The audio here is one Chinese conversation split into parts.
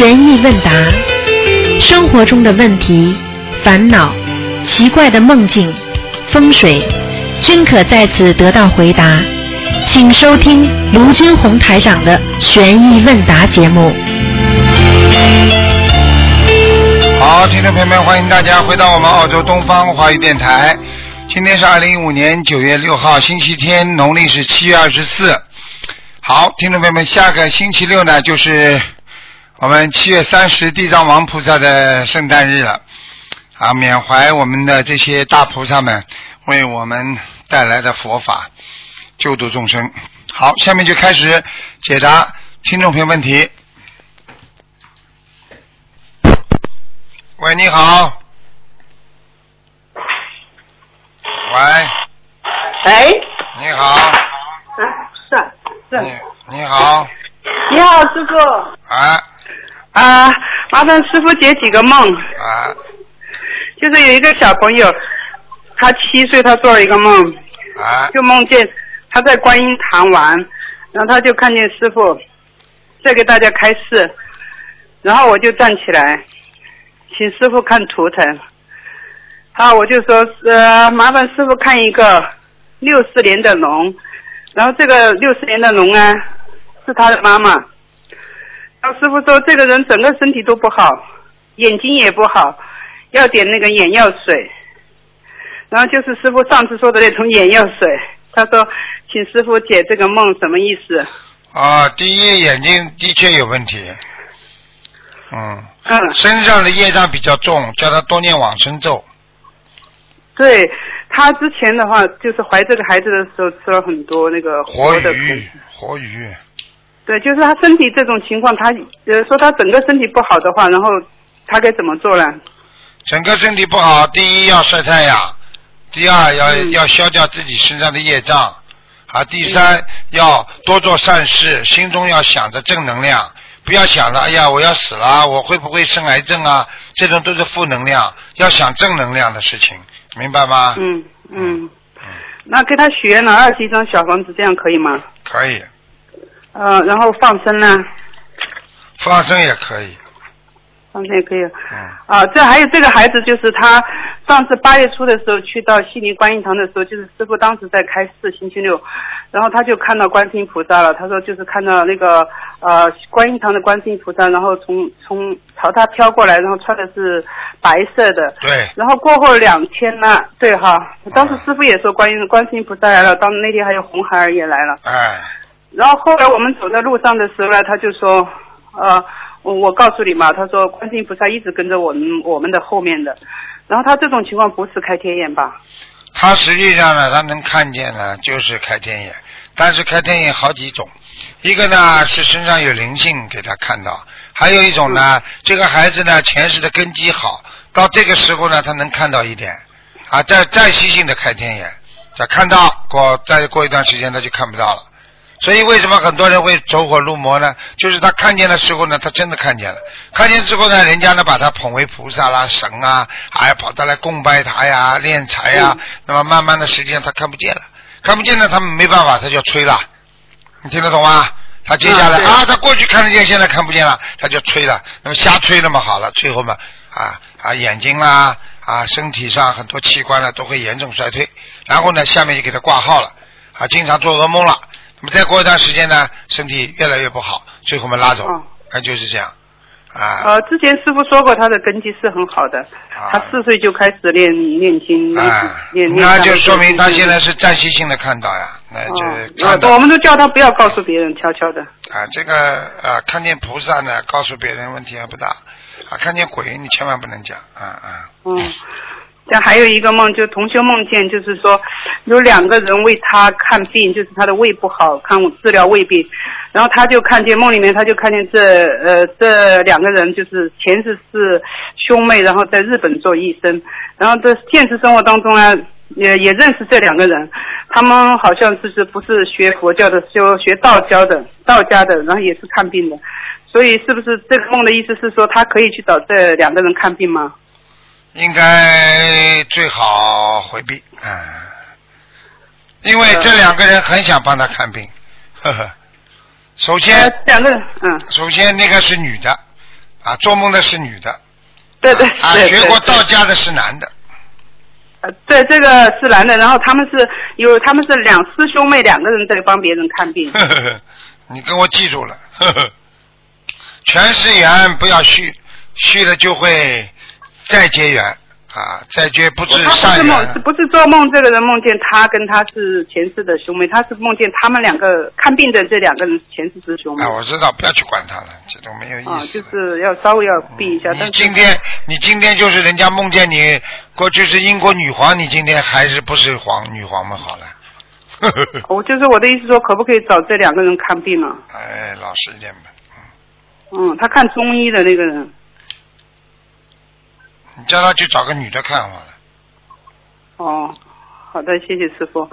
悬疑问答，生活中的问题、烦恼、奇怪的梦境、风水，均可在此得到回答。请收听卢军红台长的悬疑问答节目。好，听众朋友们，欢迎大家回到我们澳洲东方华语电台。今天是二零一五年九月六号，星期天，农历是七月二十四。好，听众朋友们，下个星期六呢，就是我们七月三十地藏王菩萨的圣诞日了。啊，缅怀我们的这些大菩萨们为我们带来的佛法，救度众生。好，下面就开始解答听众朋友问题。喂，你好。喂，哎，你好，啊，是啊是你你好，你好，师傅。啊啊，麻烦师傅解几个梦。啊就是有一个小朋友，他七岁，他做了一个梦，啊就梦见他在观音堂玩，然后他就看见师傅在给大家开示，然后我就站起来，请师傅看图腾。好，我就说，呃，麻烦师傅看一个六四年的龙，然后这个六四年的龙啊，是他的妈妈。然后师傅说，这个人整个身体都不好，眼睛也不好，要点那个眼药水。然后就是师傅上次说的那种眼药水，他说，请师傅解这个梦什么意思？啊！第一，眼睛的确有问题，嗯，嗯，身上的业障比较重，叫他多念往生咒。对他之前的话，就是怀这个孩子的时候吃了很多那个活的鱼，活鱼，对，就是他身体这种情况，他呃说他整个身体不好的话，然后他该怎么做呢？整个身体不好，第一要晒太阳，第二要、嗯要消掉自己身上的业障，啊，第三、要多做善事，心中要想着正能量，不要想着哎呀我要死了，我会不会生癌症啊？这种都是负能量，要想正能量的事情，明白吗？嗯嗯，嗯，那给他许愿了二十一张小房子，这样可以吗？可以，呃，然后放生呢？放生也可以，放生也可以。嗯，啊，这还有这个孩子，就是他上次八月初的时候去到悉尼观音堂的时候，就是师傅当时在开示星期六，然后他就看到观世音菩萨了。他说就是看到那个呃观音堂的观世音菩萨，然后从从朝他飘过来，然后穿的是白色的。对，然后过后两天呢，对哈，当时师傅也说观音观世音菩萨来了，当那天还有红孩儿也来了。哎，然后后来我们走在路上的时候呢，他就说，呃，我我告诉你嘛，他说观世音菩萨一直跟着我们我们的后面的，然后他这种情况不是开天眼吧？他实际上呢，他能看见呢，就是开天眼，但是开天眼好几种，一个呢是身上有灵性给他看到，还有一种呢，这个孩子呢前世的根基好，到这个时候呢他能看到一点，啊，再再细性的开天眼，再看到过再过一段时间他就看不到了。所以为什么很多人会走火入魔呢？就是他看见的时候呢，他真的看见了，看见之后呢，人家呢把他捧为菩萨啦、神啊，还跑他来供拜他呀、敛财呀，那么慢慢的实际上他看不见了，看不见呢，他们没办法，他就要吹了，你听得懂吗？他接下来啊啊，他过去看得见，现在看不见了，他就吹了，那么瞎吹那么好了，最后嘛啊啊眼睛啦啊身体上很多器官呢都会严重衰退，然后呢下面就给他挂号了。啊，经常做噩梦了，那么再过一段时间呢身体越来越不好，最后我们拉走，哦啊就是这样啊呃，之前师傅说过他的根基是很好的，啊他四岁就开始练念经，啊，练练。那就说明他现在。是暂时性的看到呀，那就哦看到我们都叫他不要告诉别人，悄悄的。啊，这个啊，看见菩萨呢，告诉别人问题还不大，啊，看见鬼你千万不能讲，啊啊，嗯，这还有一个梦，就同修梦见，就是说有两个人为他看病，就是他的胃不好，看治疗胃病，然后他就看见梦里面，他就看见这呃这两个人就是前世是兄妹，然后在日本做医生，然后在现实生活当中呢，也也认识这两个人，他们好像就是不是学佛教的，就学道教的，道家的，然后也是看病的，所以是不是这个梦的意思是说他可以去找这两个人看病吗？应该最好回避，啊，因为这两个人很想帮他看病，呵呵。首先，呃，两个人，嗯首先那个是女的，啊，做梦的是女的。对对啊，学过道家的是男的。呃，对，这个是男的，然后他们是有他们是两师兄妹两个人在帮别人看病。呵呵呵，你给我记住了，呵呵，全是缘，不要续，续了就会再结缘啊，再结不是他不善是梦。不是做梦？这个人梦见他跟他是前世的兄妹，他是梦见他们两个看病的这两个人前世是兄妹。啊，我知道，不要去管他了，这种没有意啊，思啊。就是要稍微要避一下。你但是今天，你今天就是人家梦见你过去是英国女皇，你今天还是不是皇女皇嘛？好了，我 就是我的意思说，可不可以找这两个人看病啊？哎，老实一点吧。嗯，他看中医的那个人。你叫他去找个女的看好了。哦，好的，谢谢师傅。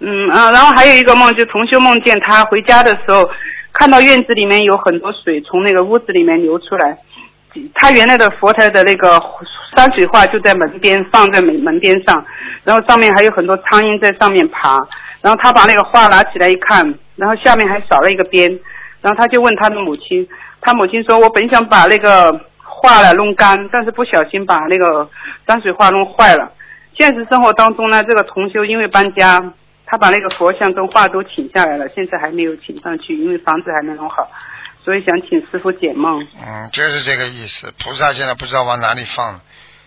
嗯啊，然后还有一个梦，就同修梦见他回家的时候，看到院子里面有很多水从那个屋子里面流出来。他原来的佛台的那个山水画就在门边放在门门边上，然后上面还有很多苍蝇在上面爬。然后他把那个画拿起来一看，然后下面还少了一个边，然后他就问他的母亲，他母亲说：“我本想把那个画了弄干，但是不小心把那个山水画弄坏了。”现实生活当中呢，这个同修因为搬家，他把那个佛像跟画都请下来了，现在还没有请上去，因为房子还没弄好，所以想请师傅解梦。嗯，就是这个意思。菩萨现在不知道往哪里放了，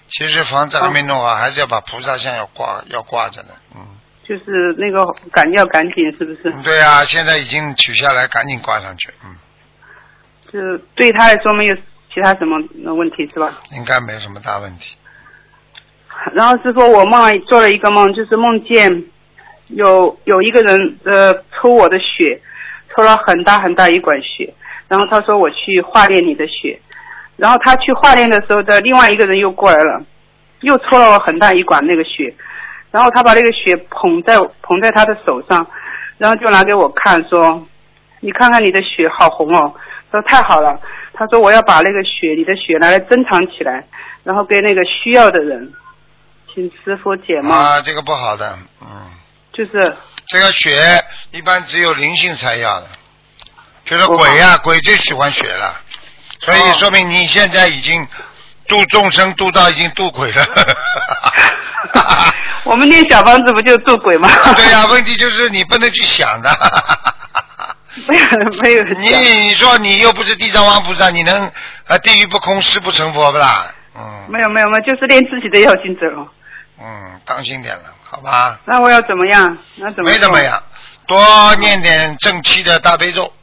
其实房子还没弄好，还是要把菩萨像要挂要挂着的。嗯，就是那个赶要赶紧，是不是？对啊，现在已经取下来，赶紧挂上去。嗯，就对他来说没有其他什么问题是吧？应该没什么大问题。然后是说，我梦了做了一个梦，就是梦见有有一个人呃抽我的血，抽了很大很大一管血，然后他说我去化验你的血，然后他去化验的时候的另外一个人又过来了，又抽了我很大一管那个血，然后他把那个血捧在捧在他的手上，然后就拿给我看说，你看看你的血好红哦，说太好了，他说我要把那个血你的血拿来珍藏起来，然后给那个需要的人。请师傅解梦，啊，这个不好的，嗯，就是这个血一般只有灵性才要的，就是鬼呀、鬼最喜欢血了，所以哦说明你现在已经度众生度到已经度鬼了。我们念小房子不就度鬼吗？对呀、问题就是你不能去想的。没有没有你你说你又不是地藏王菩萨，你能啊地狱不空誓不成佛不啦？嗯没有没有没有，就是练自己的要经者哦。嗯，当心点了，好吧？那我要怎么样？那怎么做没怎么？样，多念点正气的大悲咒，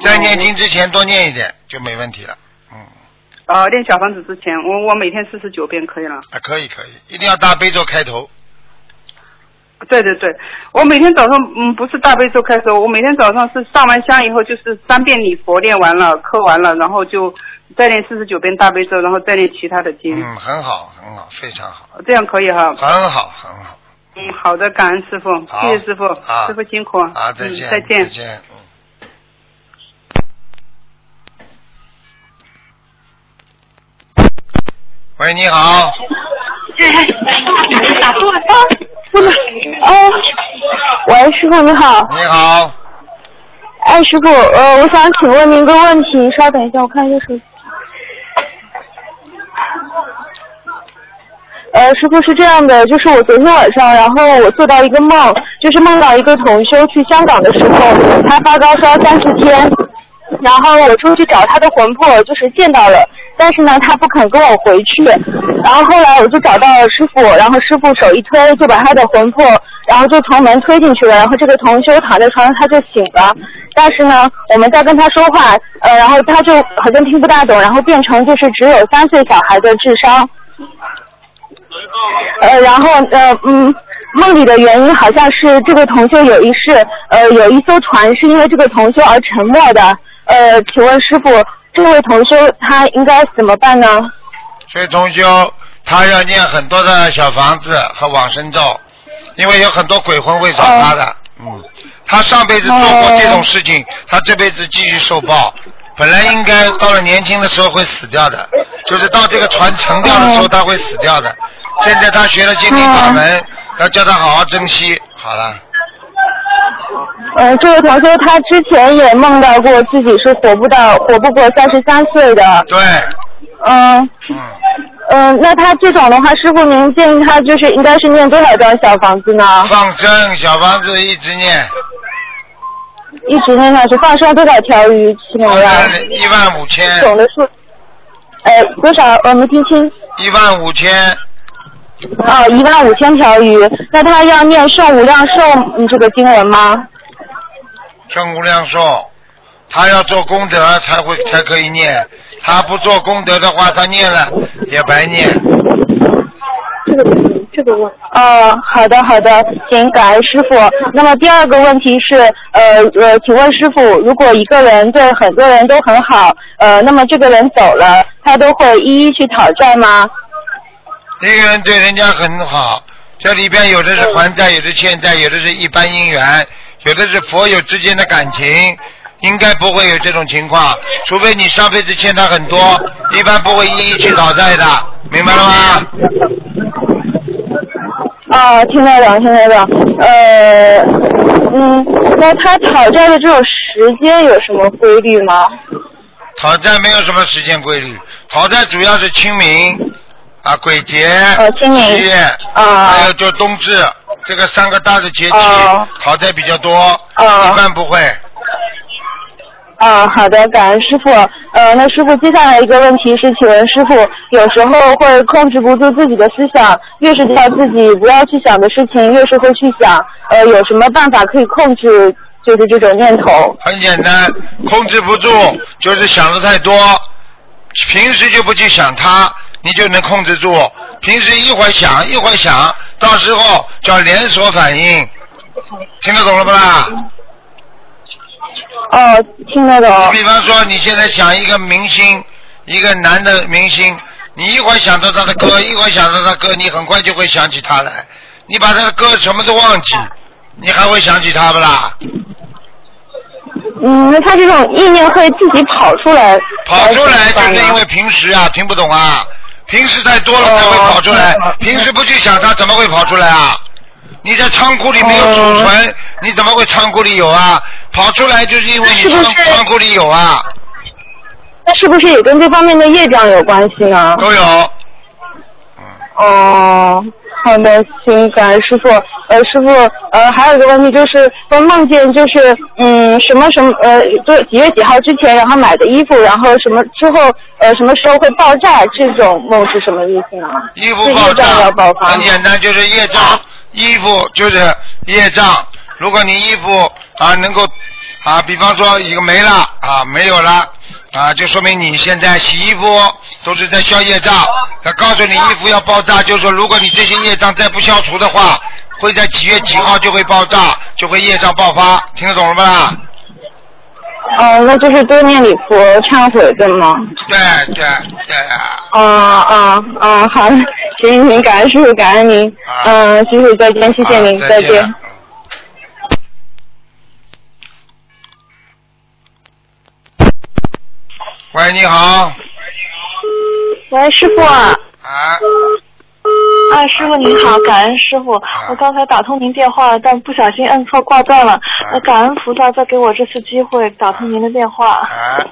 在念经之前多念一点就没问题了。嗯，呃，练小房子之前，我我每天四十九遍可以了。啊可以可以，一定要大悲咒开头。对对对，我每天早上嗯不是大悲咒开始，我每天早上是上完香以后就是三遍礼佛念完了，磕完了，然后就再念四十九遍大悲咒，然后再念其他的经，嗯，很好很好，非常好，这样可以哈。很好很好。嗯，好的，感恩师傅，谢谢师傅，啊师傅辛苦啊，再见，嗯、再见。再见。嗯。喂，你好，打错了，不能，哦，喂，师傅你好，你好，哎，师傅，呃，我想请问您一个问题，稍等一下，我看一下手机。呃，师傅是这样的，就是我昨天晚上，然后我做到一个梦，就是梦到一个同修去香港的时候，他发高烧三四天，然后我出去找他的魂魄，就是见到了，但是呢，他不肯跟我回去，然后后来我就找到了师傅，然后师傅手一推就把他的魂魄，然后就从门推进去了，然后这个同修躺在床上他就醒了，但是呢，我们在跟他说话，呃，然后他就好像听不大懂，然后变成就是只有三岁小孩的智商。呃，然后呃嗯，梦里的原因好像是这个同修有一世，呃，有一艘船是因为这个同修而沉没的。呃，请问师傅，这位同修他应该怎么办呢？所以同修他要念很多的小房子和往生咒，因为有很多鬼魂会找他的。嗯，他上辈子做过这种事情，他这辈子继续受报。本来应该到了年轻的时候会死掉的，就是到这个船沉掉的时候他会死掉的。现在他学了心灵法门，要叫他好好珍惜。好了，呃，这位同学他之前也梦到过自己是活不到活不过三十三岁的，对，嗯嗯，嗯，那他这种的话，师傅您建议他就是应该是念多少张小房子呢？放生小房子一直念，一直念下去，放生多少条鱼吃放能量？生一万五千，总的数，呃，多少？我没听清。一万五千，哦，一万五千条鱼，那他要念圣无量寿嗯这个经文吗？圣无量寿，他要做功德才会才可以念，他不做功德的话，他念了也白念。这个这个问。哦，好的好的，行，感恩师傅。那么第二个问题是，呃呃，请问师傅，如果一个人对很多人都很好，呃，那么这个人走了，他都会一一去讨债吗？一个人对人家很好，这里边有的是还债，有的欠债，有的是一般姻缘，有的是佛友之间的感情，应该不会有这种情况，除非你上辈子欠他很多，一般不会一一去讨债的，明白了吗？啊，听到了，听到了。呃，嗯，那他讨债的这种时间有什么规律吗？讨债没有什么时间规律，讨债主要是清明啊、鬼节、七月，啊还有就冬至这个三个大的节气哦，讨债比较多，哦一般不会。啊，好的，感恩师傅。呃，那师傅接下来一个问题是，请问师傅，有时候会控制不住自己的思想，越是叫自己不要去想的事情，越是会去想。呃，有什么办法可以控制就是这种念头？很简单，控制不住，就是想的太多。平时就不去想它，你就能控制住。平时一会儿想一会儿想，到时候叫连锁反应。听得懂了不啦？哦，听得懂。比方说，你现在想一个明星，一个男的明星，你一会儿想到他的歌，一会儿想到他歌，你很快就会想起他来。你把他的歌什么都忘记，你还会想起他不啦？嗯，那他这种意念会自己跑出来。跑出来就是因为平时啊，听不懂啊，平时太多了才会跑出来哦，平时不去想它怎么会跑出来啊？你在仓库里没有储存，你怎么会仓库里有啊？跑出来就是因为你仓仓库里有啊，那是不是也跟这方面的业障有关系呢？都有。嗯，哦，好的，行，感恩师傅。呃，师傅，呃，还有一个问题就是，说梦见就是，嗯，什么什么，呃，就几月几号之前，然后买的衣服，然后什么之后，呃，什么时候会爆炸？这种梦是什么意思呢？衣服爆是业障要爆炸，发很简单，就是业障。衣服就是业障。如果你衣服啊能够啊，比方说一个没了啊，没有了啊，就说明你现在洗衣服都是在消业障。他告诉你衣服要爆炸，就是说如果你这些业障再不消除的话，会在几月几号就会爆炸，就会业障爆发。听得懂了吗？哦，那就是多念礼佛忏悔，对吗？对对对啊。啊啊啊！好，行行，感恩师傅，感恩您。啊嗯，师傅再见，谢谢您，啊再见。嗯喂，你好，喂，师傅啊，啊，啊，师傅您好，感恩师傅，我刚才打通您电话了，但不小心摁错挂断了，呃，感恩菩萨再给我这次机会打通您的电话。啊，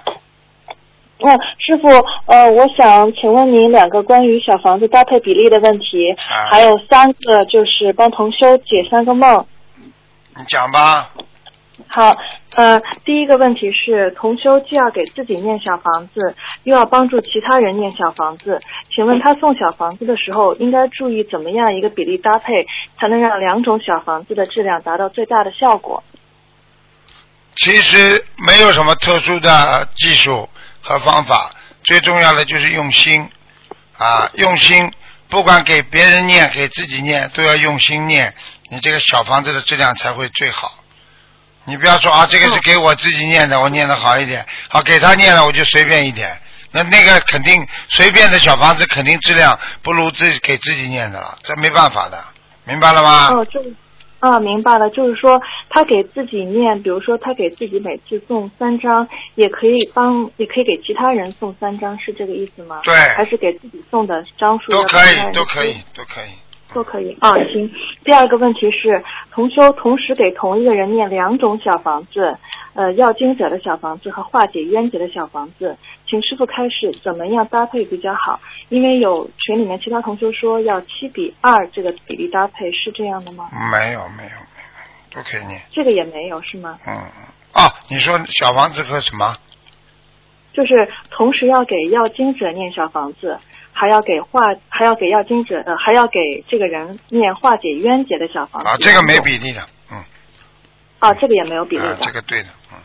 那、师傅，呃，我想请问您两个关于小房子搭配比例的问题，啊。还有三个就是帮同修解三个梦。你讲吧。好，呃，第一个问题是，同修既要给自己念小房子，又要帮助其他人念小房子，请问他送小房子的时候，应该注意怎么样一个比例搭配，才能让两种小房子的质量达到最大的效果？其实没有什么特殊的技术和方法，最重要的就是用心啊，用心，不管给别人念，给自己念，都要用心念，你这个小房子的质量才会最好。你不要说啊，这个是给我自己念的，我念的好一点，好给他念了我就随便一点，那那个肯定随便的小房子肯定质量不如自己给自己念的了，这没办法的，明白了吗？哦，就是啊，明白了，就是说他给自己念，比如说他给自己每次送三张，也可以帮，也可以给其他人送三张，是这个意思吗？对还是给自己送的张数都可以都可以，都可以。都可以啊，行。第二个问题是，同修同时给同一个人念两种小房子，呃，要经者的小房子和化解冤结的小房子，请师傅开示怎么样搭配比较好？因为有群里面其他同修说要七比二这个比例搭配，是这样的吗？没有没有没有，都可以念。这个也没有是吗？嗯嗯。哦，你说小房子和什么？就是同时要给要经者念小房子。还要给化，还要给要经者呃，还要给这个人念化解冤结的小房子。啊，这个没比例的，嗯。啊，这个也没有比例的。这个对的，嗯。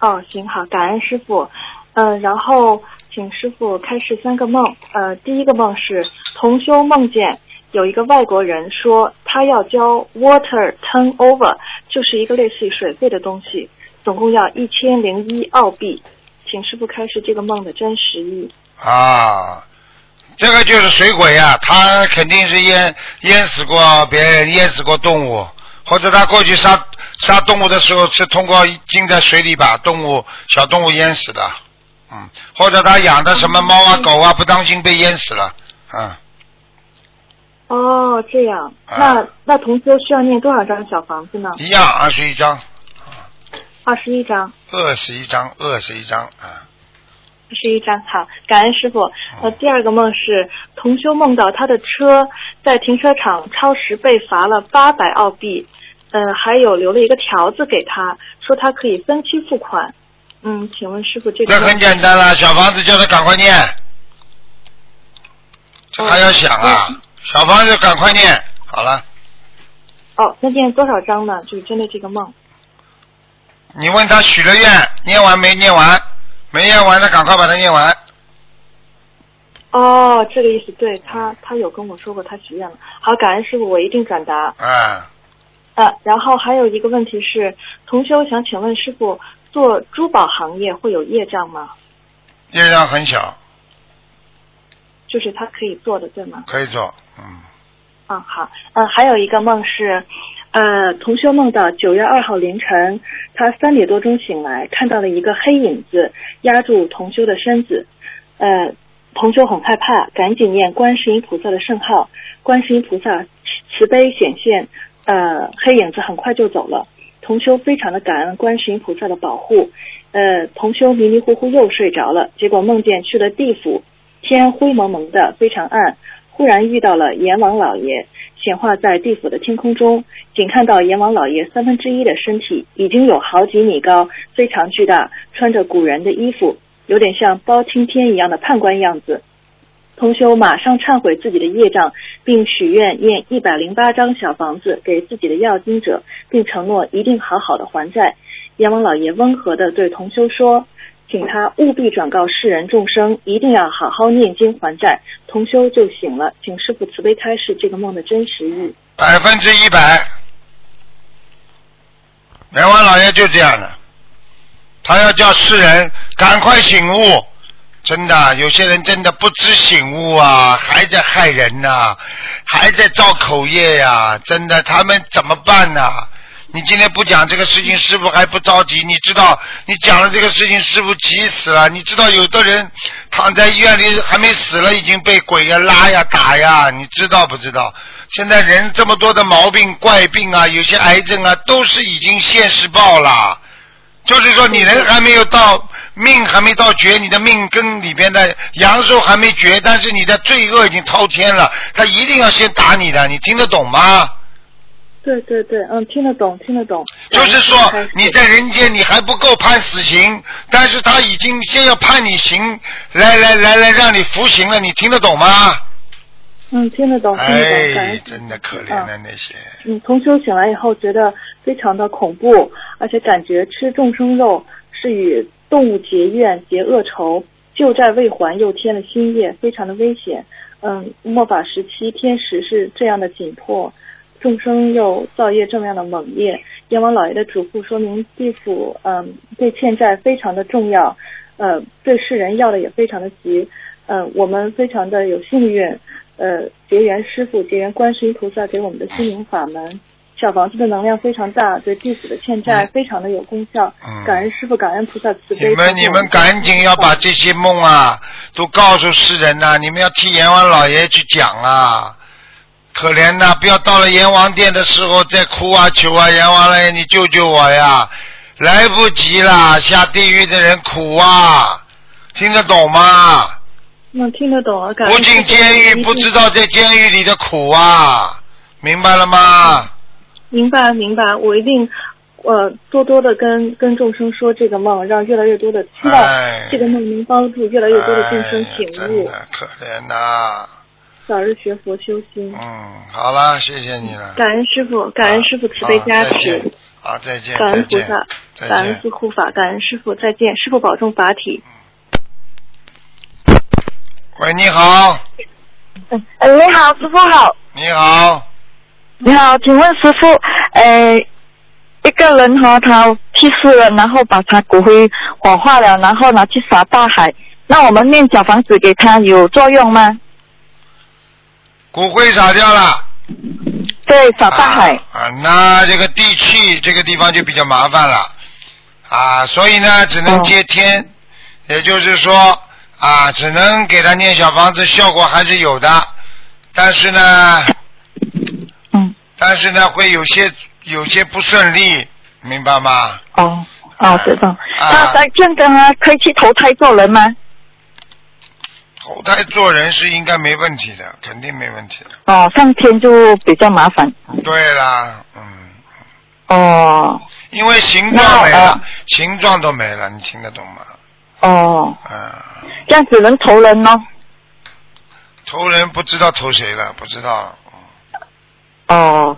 哦，行好，感恩师傅。嗯，然后请师傅开示三个梦。呃，第一个梦是同修梦见有一个外国人说他要交 water turnover，就是一个类似于水费的东西，总共要一千零一澳币，请师傅开示这个梦的真实意。啊。这个就是水鬼呀，他肯定是淹淹死过别人，淹死过动物，或者他过去杀杀动物的时候是通过浸在水里把动物小动物淹死的，嗯，或者他养的什么猫啊狗啊不当心被淹死了，嗯。哦，这样，那那同修需要念多少张小房子呢？一样，二十一张。二十一张。二十一张，二十一张啊。是一张好，感恩师傅。呃，第二个梦是同修梦到他的车在停车场超时被罚了八百澳币，呃，还有留了一个条子给他，说他可以分期付款。嗯，请问师傅这个？这很简单了，小房子叫他赶快念，这还要想啊？小房子赶快念，好了。哦，那念多少章呢？就是针对这个梦。你问他许了愿，念完没念完？没念完的，赶快把它念完。哦，这个意思，对他，他有跟我说过他许愿了。好，感恩师傅，我一定转达。啊。呃，然后还有一个问题是，同修想请问师傅，做珠宝行业会有业障吗？业障很小。就是他可以做的，对吗？可以做，嗯。嗯，好，嗯，还有一个梦是。呃，同修梦到九月二号凌晨，他三点多钟醒来，看到了一个黑影子压住同修的身子。呃，同修很害怕，赶紧念观世音菩萨的圣号，观世音菩萨慈悲显现，呃，黑影子很快就走了。同修非常的感恩观世音菩萨的保护。呃，同修迷迷糊糊又睡着了，结果梦见去了地府，天灰蒙蒙的，非常暗，忽然遇到了阎王老爷。显化在地府的天空中，仅看到阎王老爷三分之一的身体，已经有好几米高，非常巨大，穿着古人的衣服，有点像包青天一样的判官样子。同修马上忏悔自己的业障，并许愿念一百零八张小房子给自己的要经者，并承诺一定好好的还债。阎王老爷温和的对同修说。请他务必转告世人众生，一定要好好念经还债，同修就醒了。请师傅慈悲开示这个梦的真实意。百分之一百，阎王老爷就这样的，他要叫世人赶快醒悟。真的，有些人真的不知醒悟啊，还在害人呐，还在造口业呀。真的，他们怎么办呢？你今天不讲这个事情，师傅还不着急。你知道，你讲了这个事情，师傅急死了。你知道，有的人躺在医院里还没死了，已经被鬼呀拉呀打呀，你知道不知道？现在人这么多的毛病怪病啊，有些癌症啊，都是已经现世报了。就是说，你人还没有到命还没到绝，你的命根里边的阳寿还没绝，但是你的罪恶已经滔天了，他一定要先打你的，你听得懂吗？对对对，嗯，听得懂，听得懂。就是说你在人间你还不够判死刑，但是他已经先要判你刑，来来来来让你服刑了，你听得懂吗？嗯，听得懂，听得懂。哎，真的可怜的那些。嗯，同修醒来以后觉得非常的恐怖，而且感觉吃众生肉是与动物结怨结恶仇，旧债未还又添了新业，非常的危险。嗯，末法时期天时是这样的紧迫。众生又造业这么样的猛烈，阎王老爷的嘱咐说明地府，嗯，对欠债非常的重要，呃，对世人要的也非常的急，嗯，我们非常的有幸运，呃，结缘师傅，结缘观世音菩萨给我们的心灵法门，小房子的能量非常大，对地府的欠债非常的有功效，感恩师傅，感恩菩萨慈悲。你们你们赶紧要把这些梦啊都告诉世人呐，你们要替阎王老爷去讲啊。可怜呐！不要到了阎王殿的时候再哭啊求啊，阎王嘞，你救救我呀！来不及了，下地狱的人苦啊，听得懂吗？那听得懂啊，感恩不进监狱不知道在监狱里的苦啊，明白了吗？明白明白，我一定呃多多的跟跟众生说这个梦，让越来越多的希望哎这个梦能帮助越来越多的众生醒悟，的可怜呐、早日学佛修心。嗯，好了，谢谢你了。感恩师傅，感恩师傅慈悲加持好再见，感恩菩萨，感恩护法，感恩师傅，再见，师傅保重法体。喂，你好，呃，你好，师傅好。你好，你好，请问师傅，呃，一个人哈、他去世了，然后把他骨灰火化了，然后拿去撒大海，那我们念小房子给他有作用吗？骨灰撒掉了。对，撒大海。啊啊，那这个地气这个地方就比较麻烦了啊，所以呢，只能接天，也就是说啊，只能给他念小房子，效果还是有的，但是呢，嗯，但是呢，会有些有些不顺利，明白吗？哦哦，知道。啊他在这样啊，可以去投胎做人吗？投胎做人是应该没问题的，肯定没问题的。哦，上天就比较麻烦。对啦，嗯，哦因为形状没了呃，形状都没了，你听得懂吗？哦，嗯，这样只能投人哦。投人不知道投谁了，不知道了。哦，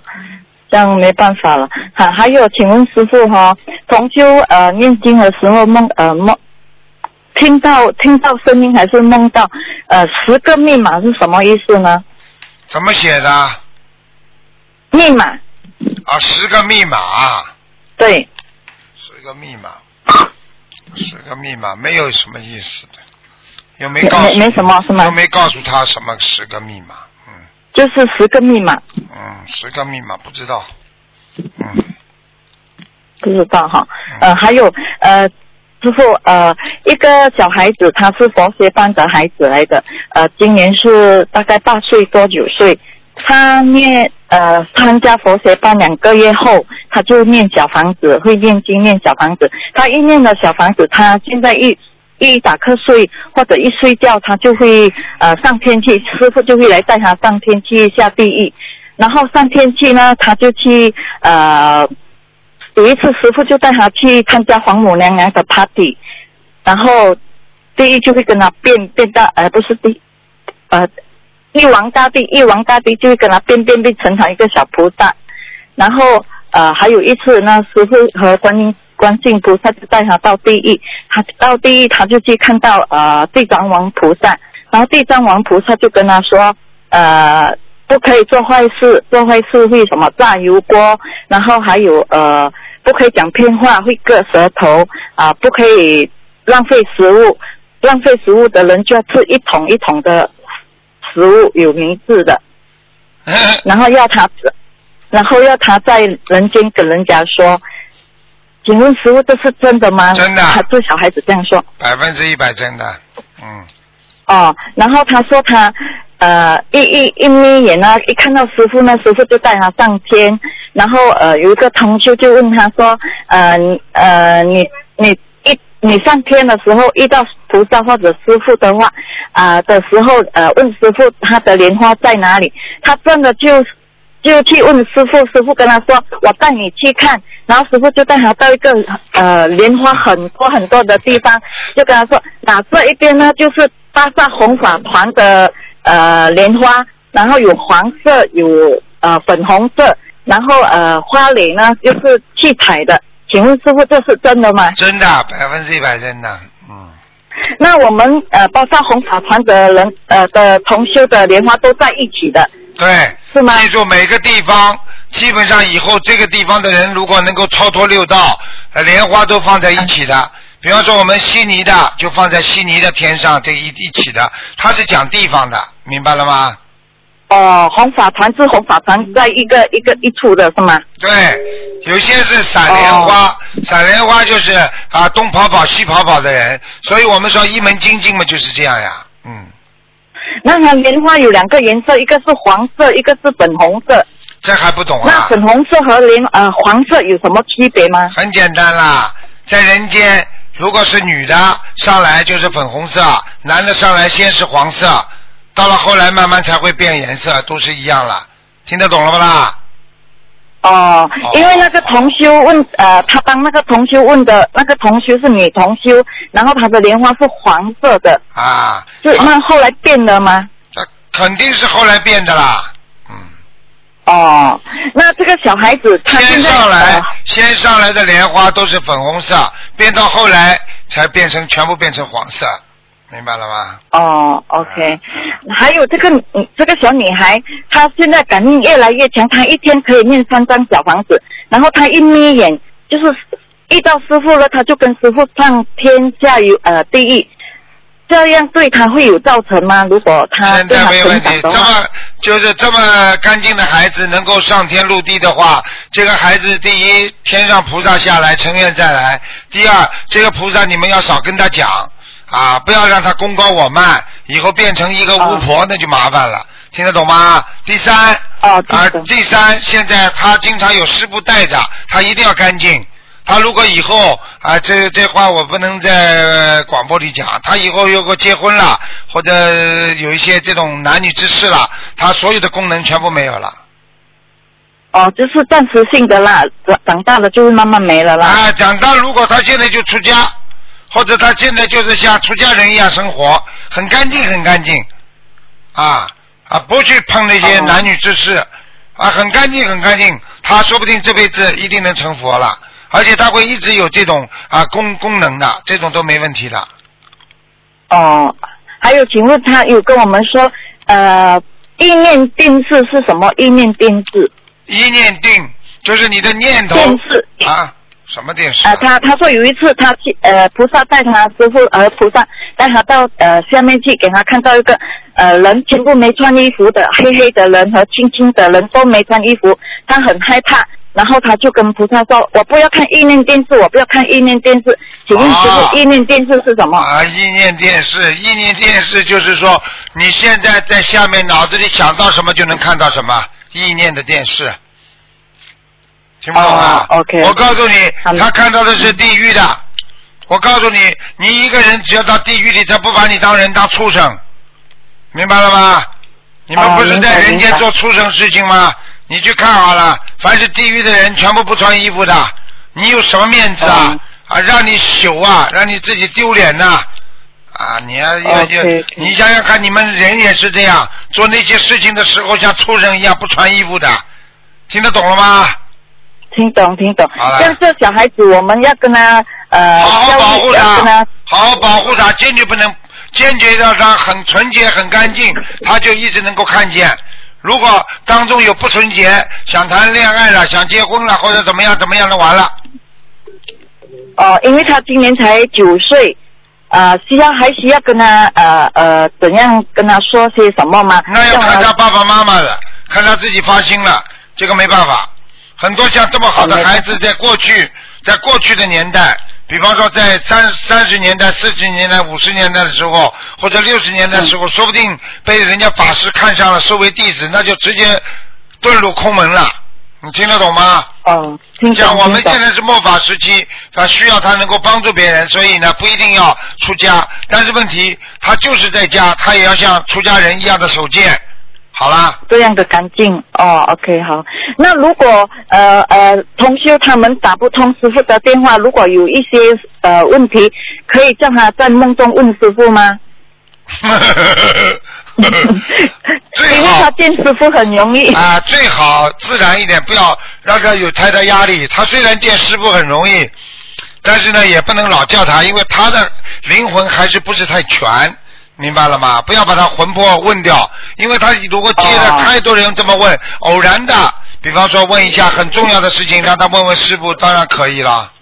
这样没办法了。还还有，请问师傅哈、同修呃念经的时候梦呃梦听到听到声音还是梦到呃十个密码是什么意思呢？怎么写的？啊，密码。啊十个密码，对，十个密码，十个密码，没有什么意思的，又没告诉没没什么是吗？又没告诉他什么十个密码，嗯。就是十个密码，嗯，十个密码不知道，嗯，不知道哈。呃，还有呃。师傅，呃，一个小孩子，他是佛学班的孩子来的，呃，今年是大概八岁多九岁。他念呃参加佛学班两个月后，他就念小房子，会念经念小房子。他一念了小房子，他现在一一打瞌睡或者一睡觉，他就会呃上天去，师傅就会来带他上天去下地狱。然后上天去呢，他就去呃有一次师傅就带他去参加皇母娘娘的 party，然后地狱就会跟他变变到呃不是地呃玉皇大帝，玉皇大帝就会跟他变变变成他一个小菩萨，然后呃还有一次呢，师傅和观音观世菩萨就带他到地狱，他到地狱他就去看到呃地藏王菩萨，然后地藏王菩萨就跟他说呃。不可以做坏事，做坏事会什么炸油锅，然后还有呃，不可以讲偏话，会割舌头啊、不可以浪费食物，浪费食物的人就要吃一桶一桶的食物，有名字的，然后要他，然后要他在人间跟人家说，请问师傅这是真的吗？真的他对小孩子这样说。百分之一百真的，嗯，哦，然后他说他呃一一一眯眼呢，一看到师傅呢，师傅就带他上天，然后呃有一个同修就问他说，呃呃你你一你上天的时候遇到菩萨或者师傅的话啊、的时候呃问师傅他的莲花在哪里，他真的就。就去问师傅，师傅跟他说：“我带你去看。”然后师傅就带他到一个呃莲花很多很多的地方，就跟他说：“那这一边呢就是巴萨红法团的呃莲花，然后有黄色，有呃粉红色，然后呃花蕾呢又是七彩的。请问师傅这是真的吗？真的百分之一百真的，嗯，那我们呃巴萨弘法团的人呃的同修的莲花都在一起的，对，是吗？记住每个地方，基本上以后这个地方的人如果能够超脱六道，呃莲花都放在一起的。比方说我们悉尼的就放在悉尼的天上，这一一起的，它是讲地方的，明白了吗？哦，红法团是红法团在一个一个一处的是吗？对，有些是散莲花，散莲花就是啊东跑跑西跑跑的人，所以我们说一门精进嘛就是这样呀，嗯，那它莲花有两个颜色，一个是黄色，一个是粉红色。这还不懂啊那啊？粉红色和莲呃黄色有什么区别吗？很简单啦，在人间，如果是女的上来就是粉红色，男的上来先是黄色，到了后来慢慢才会变颜色，都是一样了。听得懂了不啦？哦哦，因为那个同修问，呃，他帮那个同修问的那个同修是女同修，然后她的莲花是黄色的，啊，是啊那后来变了吗？这肯定是后来变的啦。嗯，哦，那这个小孩子他先上来呃，先上来的莲花都是粉红色，变到后来才变成全部变成黄色，明白了吗？哦，OK，还有这个嗯这个小女孩，她现在感应越来越强，她一天可以念三张小房子，然后她一眯眼就是遇到师傅了，她就跟师傅上天下有呃地狱，这样对她会有造成吗？如果她现在没问题，这么就是这么干净的孩子能够上天入地的话，这个孩子第一天上菩萨下来成愿再来，第二这个菩萨你们要少跟他讲啊，不要让他功高我慢，以后变成一个巫婆、那就麻烦了，听得懂吗？第三啊，啊，第三现在他经常有师傅带着，他一定要干净。他如果以后啊，这这话我不能在广播里讲。他以后如果结婚了，或者有一些这种男女之事了，他所有的功能全部没有了。哦，就是暂时性的啦，长长大了就会慢慢没了啦。啊，长大如果他现在就出家，或者他现在就是像出家人一样生活，很干净很干净，啊啊，不去碰那些哦男女之事，啊，很干净很干净，他说不定这辈子一定能成佛了，而且他会一直有这种啊功功能的，这种都没问题的。哦，还有，请问他有跟我们说，呃，意念定制是什么？意念定制意念定就是你的念头。定制啊，什么电视、啊、他他说有一次他去呃菩萨带他师傅呃菩萨带他到呃下面去给他看到一个呃人全部没穿衣服的黑黑的人和青青的人都没穿衣服，他很害怕。然后他就跟菩萨说：“我不要看意念电视，我不要看意念电视。”请问师哦傅，意念电视是什么？啊，意念电视，意念电视就是说，你现在在下面脑子里想到什么就能看到什么，意念的电视，听不懂啊、哦，OK 我告诉你，他看到的是地狱的。我告诉你，你一个人只要到地狱里，他不把你当人，当畜生，明白了吗？你们哦不是在人间做畜生事情吗？你去看好了，凡是地狱的人全部不穿衣服的，你有什么面子啊？哦啊，让你羞啊，让你自己丢脸呐、啊！你要要要你想想看，你们人也是这样，做那些事情的时候像畜生一样不穿衣服的，听得懂了吗？听懂听懂。好了像这小孩子，我们要跟他呃好好保护他他，好好保护他，坚决不能，坚决让他很纯洁、很干净，他就一直能够看见。如果当中有不纯洁，想谈恋爱了，想结婚了，或者怎么样怎么样的，完了。哦，因为他今年才九岁，呃，需要还需要跟他呃呃怎样跟他说些什么吗？那要看他爸爸妈妈的，看他自己发心了，这个没办法。很多像这么好的孩子，在过去，在过去的年代，比方说在三三十年代、四十年代、五十年代的时候，或者六十年代的时候，说不定被人家法师看上了，收为弟子，那就直接遁入空门了。你听得懂吗？嗯，听像我们现。在是末法时期，他需要他能够帮助别人，所以呢不一定要出家，但是问题他就是在家，他也要像出家人一样的守戒。好啦，这样的干净哦，OK 好。那如果呃呃同修他们打不通师傅的电话，如果有一些呃问题，可以叫他在梦中问师傅吗？因为他见师傅很容易。啊，最好自然一点，不要让他有太大压力。他虽然见师傅很容易，但是呢，也不能老叫他，因为他的灵魂还是不是太全，明白了吗？不要把他魂魄问掉，因为他如果接了哦太多人这么问，偶然的，比方说问一下很重要的事情，让他问问师傅，当然可以了。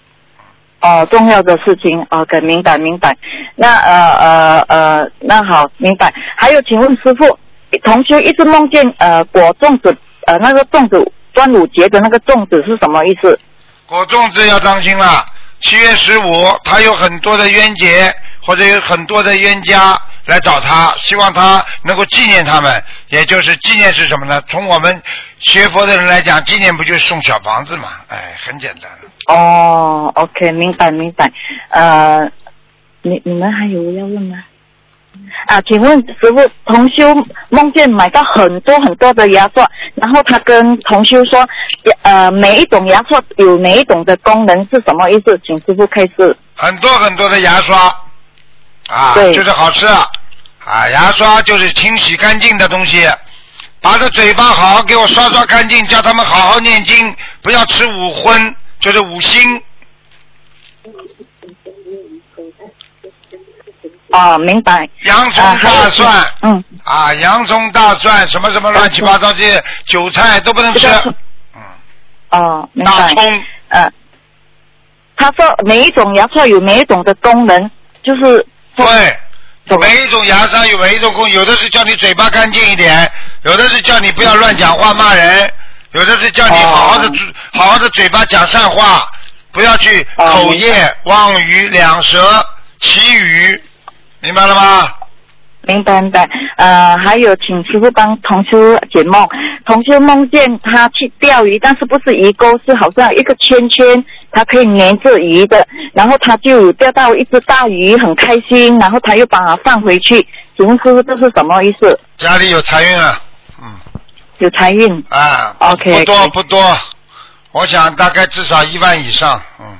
哦，重要的事情，OK，明白明白。那呃呃呃，那好，明白。还有，请问师傅，同修一直梦见呃果粽子，呃那个粽子，端午节的那个粽子是什么意思？果粽子要当心了，七月十五，他有很多的冤结，或者有很多的冤家，来找他，希望他能够纪念他们。也就是纪念是什么呢？从我们学佛的人来讲，纪念不就是送小房子嘛？哎，很简单。哦，OK，明白明白。呃，你你们还有要问吗？啊，请问师傅，同修梦见买到很多很多的牙刷，然后他跟同修说，呃，每一种牙刷有每一种的功能是什么意思？请师傅开示。很多很多的牙刷啊，对就是好吃啊！啊，牙刷就是清洗干净的东西，把这嘴巴好好给我刷刷干净，叫他们好好念经，不要吃五荤，就是五辛。哦，明白。洋葱、大蒜，嗯，啊，洋葱、大蒜，什么什么乱七八糟这些韭菜都不能吃。嗯，哦，明白。大葱，呃，他说每一种牙刷有每一种的功能，就是对，每一种牙刷有每一种功，有的是叫你嘴巴干净一点，有的是叫你不要乱讲话骂人，有的是叫你好好的、好好的嘴巴讲善话，不要去哦口业、妄语、两舌、绮语，明白了吗？明白明白。呃，还有请师傅帮同修解梦。同修梦见他去钓鱼，但是不是鱼钩，是好像一个圈圈，它可以粘着鱼的。然后他就钓到一只大鱼，很开心，然后他又把它放回去。请问师傅这是什么意思？家里有财运啊，嗯，有财运。啊 OK，不多不多，我想大概至少一万以上，嗯，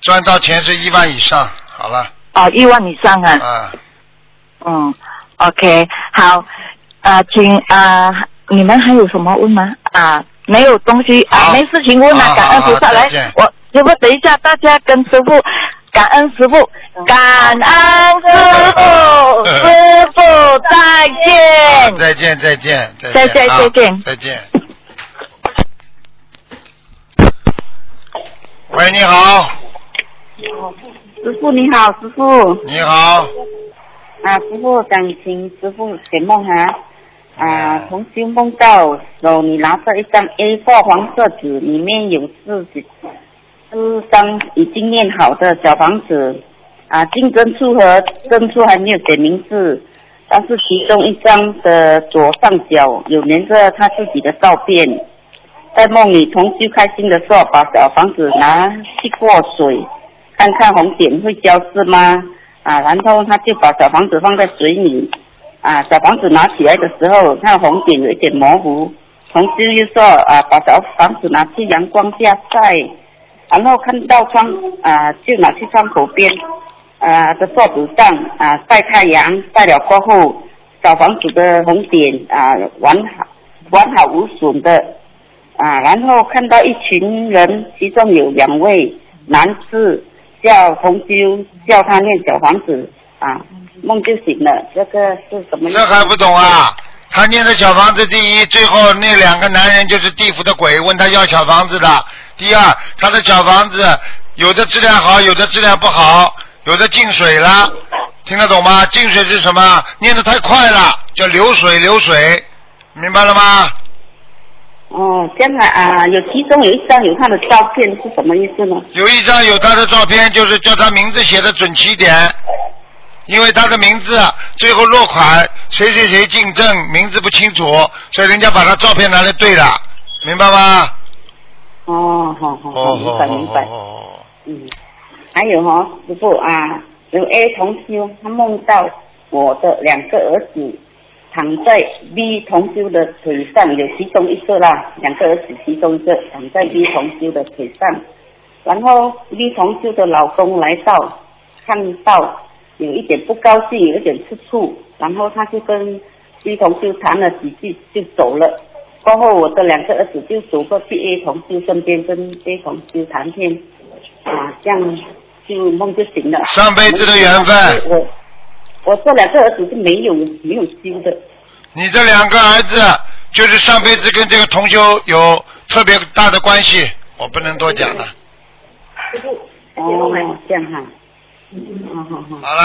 赚到钱是一万以上，好了，哦，一万以上啊。啊，嗯，OK，好，啊，请啊，你们还有什么问吗？啊，没有东西啊，没事情问了，感恩菩萨来我师傅等一下，大家跟师傅感恩师傅，感恩师傅，师傅再见。再见再见再再见啊再见。再见。喂，你好，师傅你好，师傅你好，啊，师傅想请师傅解梦哈啊，同修梦到手你拿着一张 A4 黄色纸，里面有自己四张已经念好的小房子啊，进真处和正处还没有写名字，但是其中一张的左上角有连着他自己的照片。在梦里，同修开心的时候：“把小房子拿去过水，看看红点会消失吗？”啊，然后他就把小房子放在水里，啊，小房子拿起来的时候，看红点有一点模糊。同修又说：“啊，把小房子拿去阳光下晒，然后看到窗啊，就拿去窗口边啊的桌子上啊晒太阳，晒了过后，小房子的红点啊完好完好无损的。”啊，然后看到一群人，其中有两位男士叫同修，叫他念小房子啊，梦就醒了。这个是什么意思？这还不懂啊？他念的小房子，第一，最后那两个男人就是地府的鬼，问他要小房子的。第二，他的小房子有的质量好，有的质量不好，有的进水了，听得懂吗？进水是什么？念的太快了，叫流水流水，明白了吗？哦，这样啊啊，有其中有一张有他的照片是什么意思呢？有一张有他的照片，就是叫他名字写的准齐点，因为他的名字最后落款谁谁谁进证名字不清楚，所以人家把他照片拿来对了，明白吗？哦，好好好，哦明白明白。哦嗯，还有哈、师傅啊，有 A 同修，他梦到我的两个儿子躺在 B 同修的腿上，有其中一个啦，两个儿子其中一个躺在 B 同修的腿上，然后 B 同修的老公来到，看到有一点不高兴，有一点吃醋，然后他就跟一同修谈了几句就走了。过后，我的两个儿子就走过去 A 同修身边，跟 A 同修谈天，啊，这样就梦就醒了。上辈子的缘分我我这两个儿子是没有没有修的。你这两个儿子就是上辈子跟这个同修有特别大的关系，我不能多讲了。哦，这样哈。好好好。好了，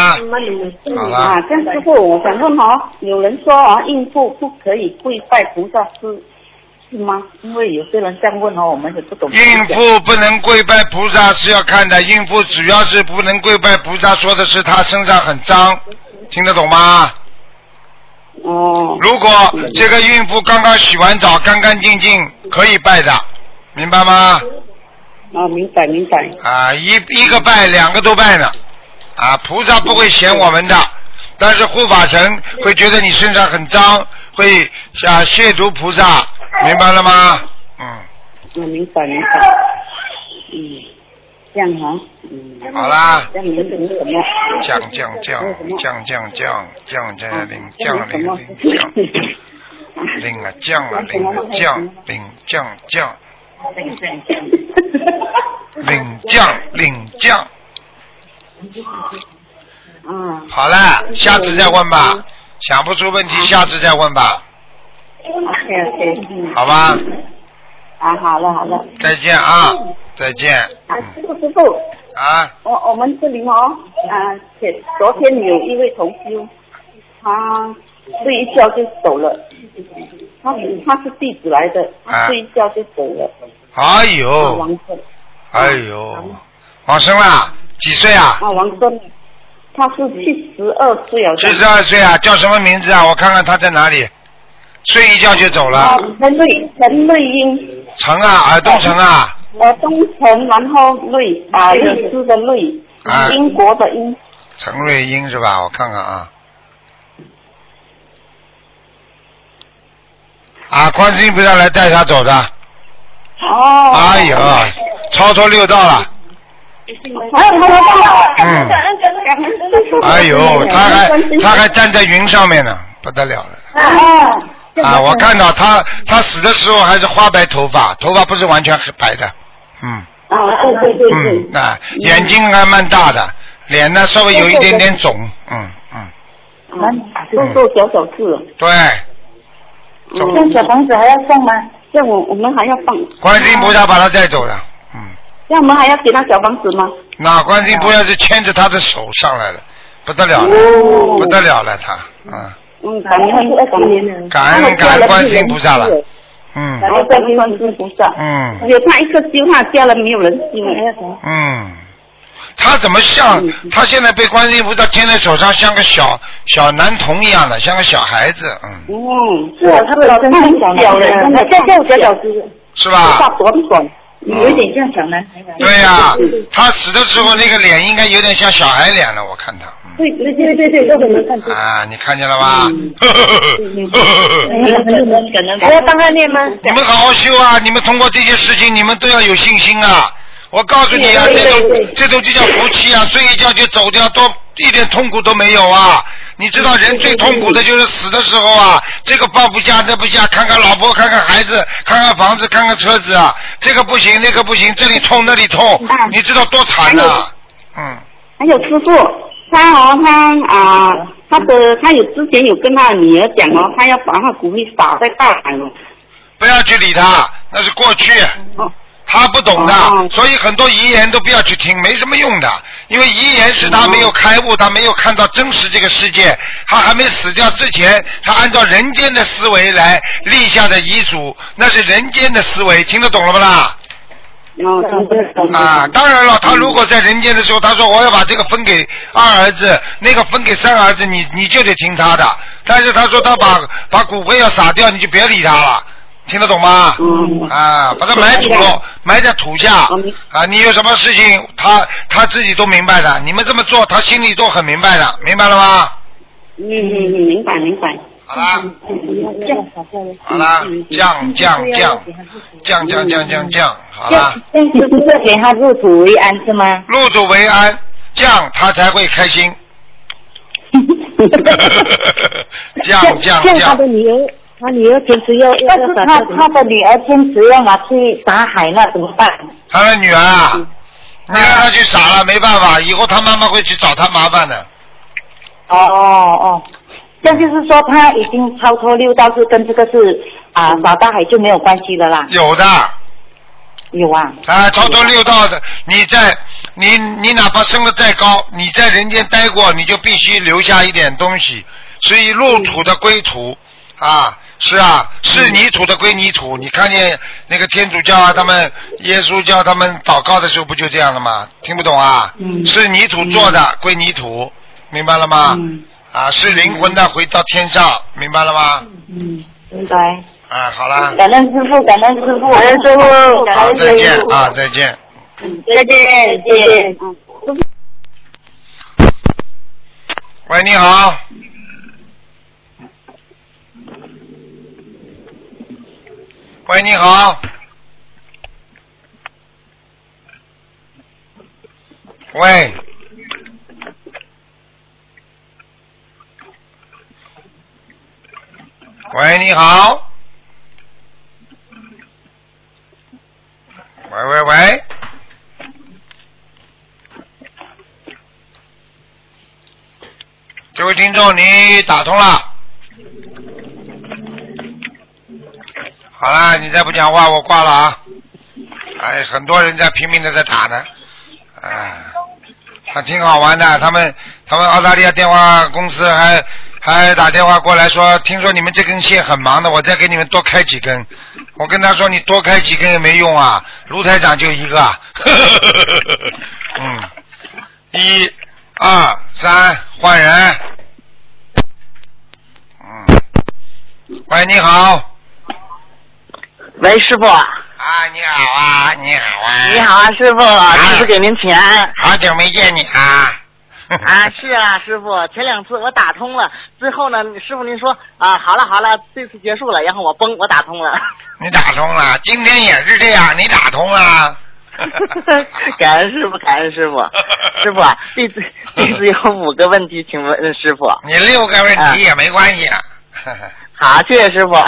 好了啊，这样师傅，我想问哦，有人说啊，孕妇不可以跪拜菩萨是是吗？因为有些人这样问哦，我们也不懂。孕妇不能跪拜菩萨是要看的，孕妇主要是不能跪拜菩萨，说的是她身上很脏，听得懂吗？哦。如果这个孕妇刚刚洗完澡，干干净净，可以拜的，明白吗？哦，明白明白。啊，一一个拜，两个都拜呢。啊，菩萨不会嫌我们的，但是护法神会觉得你身上很脏，会啊亵渎菩萨，明白了吗？嗯，我，明白明白。嗯，这样哈，嗯。好啦。降降降降降降降降领降领领降领啊降啊领啊降领降降领将领降。嗯。好了，下次再问吧。想不出问题，下次再问吧，OK OK，嗯。好吧？啊，好了好了。再见啊，再见。啊，师傅师傅，啊，我我们这里哦，啊，前昨天有一位同修，他睡一觉就走了，他他是弟子来的，啊他睡一觉就走了，哎啊呦，王生，哎呦，往生了，几岁啊？啊王生，他是七十二岁啊，七十二岁啊，叫什么名字啊？我看看他在哪里。睡一觉就走啊了，陈瑞陈瑞英，陈啊，耳东陈啊，耳东陈，然后瑞啊律师的瑞，啊英国的英，陈瑞英是吧？我看看啊。啊，观世音菩萨来带他走的。哦，哎呦，超脱六道了。还有他的嗯哎呦，他还他还站在云上面呢，不得了了。啊啊，我看到他他死的时候还是花白头发，头发不是完全黑白的。嗯啊，对对对对嗯，，啊，眼睛还蛮大的，脸呢稍微有一点点肿。嗯嗯，瘦瘦小小字。对，像小房子还要送吗？这我我们还要放，观世音菩萨把他带走的。嗯，像我们还要给他小房子吗？那观世音菩萨是牵着他的手上来了，不得了了，哦不得了了他。嗯嗯，感恩感恩感恩感恩观世音菩萨了。嗯感恩观世音菩萨。嗯而且他一个修，他家人没有人修。嗯，他怎么像？他现在被观世音菩萨牵在手上，像个小小男童一样的，像个小孩子，嗯，嗯，是啊，他本身太小了，他叫叫小是吧？发短短，有点像小男孩。对呀、他死的时候那个脸应该有点像小孩脸了，我看他。对对对对对，都能看啊，你看见了吧？可能 还要帮他念吗？你们好好修啊！你们通过这些事情，你们都要有信心啊！我告诉你啊，对对这对种这种就叫福气啊！睡一觉就走掉，多一点痛苦都没有啊！你知道人最痛苦的就是死的时候啊，这个放不下，那不下，看看老婆，看看孩子，看看房子，看看车子啊，这个不行，那个不行，这里痛那里痛，你知道多惨呐、嗯，还有师傅，他哦，他啊，他的他有之前有跟他女儿讲哦，他要把他骨灰撒在大海哦。不要去理他，那是过去。他不懂的，所以很多遗言都不要去听，没什么用的。因为遗言是他没有开悟，他没有看到真实这个世界，他还没死掉之前，他按照人间的思维来立下的遗嘱，那是人间的思维，听得懂了不啦？哦，啊，当然了，他如果在人间的时候，他说我要把这个分给二儿子，那个分给三儿子，你你就得听他的。但是他说他把把骨灰要撒掉，你就别理他了，听得懂吗？嗯。啊，把它埋土，埋在土下。啊，你有什么事情，他他自己都明白的。你们这么做，他心里都很明白的，明白了吗？嗯嗯嗯，明白明白。好啦，好啦，降降降降降降降降，好啦。这样是给他入土为安是吗？入土为安，这样他才会开心。降降降他降的，女儿，他女儿坚持要，但是他他的女儿坚持要拿去打海，那怎么办？他的女儿啊，你让他去傻了，没办法，以后他妈妈会去找他麻烦的。哦哦哦，这就是说他已经超脱六道，是跟这个是啊扫大海就没有关系的啦。有的，有啊。啊，超脱六道的，你在你你哪怕升得再高，你在人间待过，你就必须留下一点东西，所以入土的归土啊，是啊，是泥土的归泥土。你看见那个天主教啊，他们耶稣教他们祷告的时候不就这样了吗？听不懂啊？嗯是泥土做的，归泥土，明白了吗？嗯啊，是灵魂的回到天上，明白了吗？嗯，明白。啊，好了，感恩师傅，感恩师傅，感恩师傅，感好，恩再见。啊，再见。再见，再见。喂，你好。喂，你好。喂。喂，你好。喂喂喂。这位听众，你打通了。好了，你再不讲话，我挂了啊！哎，很多人在拼命的在打呢，哎，还挺好玩的。他们他们澳大利亚电话公司还还打电话过来说，听说你们这根线很忙的，我再给你们多开几根。我跟他说，你多开几根也没用啊，卢台长就一个。嗯，一、二、三，换人。嗯，喂，你好。喂，师傅。啊，你好啊，你好啊。你好啊，师傅，弟子给您请安。好久没见你啊。啊，是啊，师傅，前两次我打通了，最后呢，师傅您说啊，好了好了，这次结束了，然后我崩，我打通了。你打通了，今天也是这样，你打通了。感恩师傅，感恩师傅，师傅啊，弟子弟子有五个问题，请问师傅。你六个问题也没关系啊。好，谢谢师傅。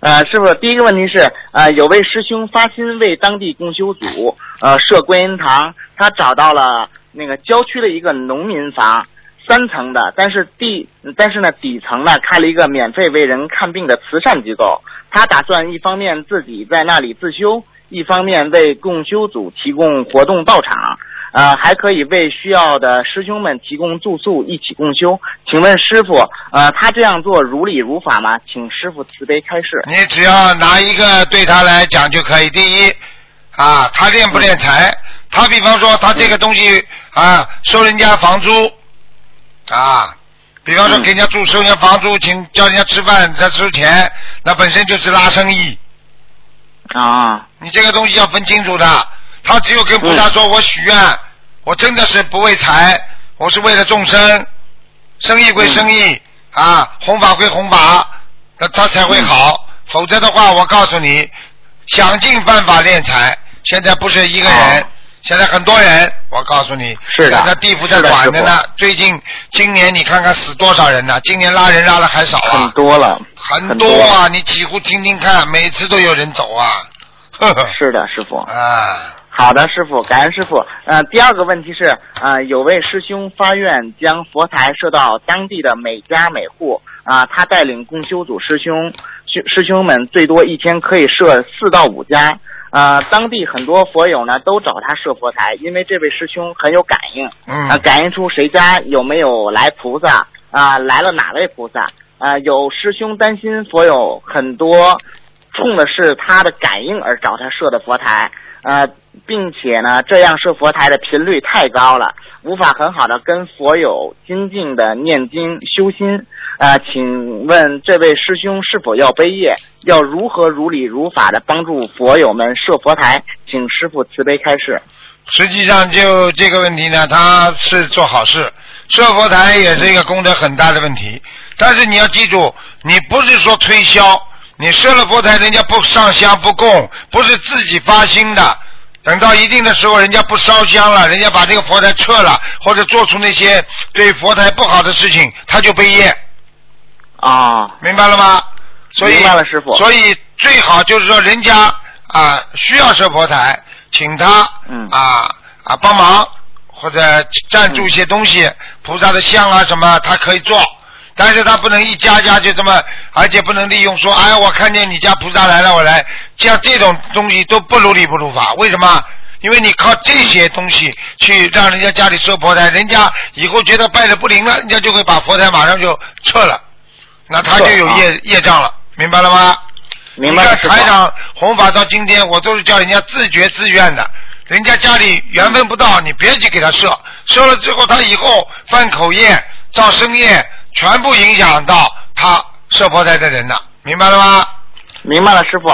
呃，师傅，第一个问题是，呃，有位师兄发心为当地共修组呃设观音堂，他找到了那个郊区的一个农民房，三层的，但是地但是呢底层呢开了一个免费为人看病的慈善机构，他打算一方面自己在那里自修，一方面为共修组提供活动道场。呃，还可以为需要的师兄们提供住宿，一起共修。请问师傅，呃，他这样做如理如法吗？请师傅慈悲开示。你只要拿一个对他来讲就可以。第一，啊，他练不练财？他比方说他这个东西啊，收人家房租，啊，比方说给人家住收人家房租，请叫人家吃饭再收钱，那本身就是拉生意。啊，你这个东西要分清楚的。他只有跟菩萨说：“我许愿，我真的是不为财，我是为了众生，生意归生意啊，弘法归弘法，那他才会好。否则的话，我告诉你，想尽办法敛财。现在不是一个人，现在很多人，我告诉你，是的现在地府在管着呢。最近今年你看看死多少人呢？今年拉人拉的还少啊，很多了，很多啊！你几乎听听看，每次都有人走啊。呵 呵是的，师傅。啊。好的，师傅，感恩师傅。呃，第二个问题是，呃，有位师兄发愿将佛台设到当地的每家每户，啊、他带领共修组师兄师师兄们最多一天可以设四到五家。呃，当地很多佛友呢都找他设佛台，因为这位师兄很有感应，嗯。啊、感应出谁家有没有来菩萨，啊、来了哪位菩萨，啊、有师兄担心佛友很多冲的是他的感应而找他设的佛台，呃，并且呢，这样设佛台的频率太高了，无法很好的跟佛友精进的念经修心。呃，请问这位师兄是否要背业？要如何如理如法的帮助佛友们设佛台？请师傅慈悲开示。实际上，就这个问题呢，他是做好事，设佛台也是一个功德很大的问题。但是你要记住，你不是说推销，你设了佛台，人家不上香不供，不是自己发心的。等到一定的时候，人家不烧香了，人家把这个佛台撤了，或者做出那些对佛台不好的事情，他就背业。啊、明白了吗？所以明白了师傅所以最好就是说，人家啊需要设佛台，请他嗯啊啊帮忙或者赞助一些东西，菩萨的像啊什么，他可以做。但是他不能一家家就这么，而且不能利用说，哎，我看见你家菩萨来了，我来，像这种东西都不如理不如法。为什么？因为你靠这些东西去让人家家里设佛台，人家以后觉得拜的不灵了，人家就会把佛台马上就撤了。那他就有业业障了，明白了吗？明白了，师傅你看台长弘法到今天，我都是叫人家自觉自愿的。人家家里缘分不到，你别去给他设，设了之后，他以后犯口业、造生业，全部影响到他摄佛台的人了，明白了吗？明白了，师傅。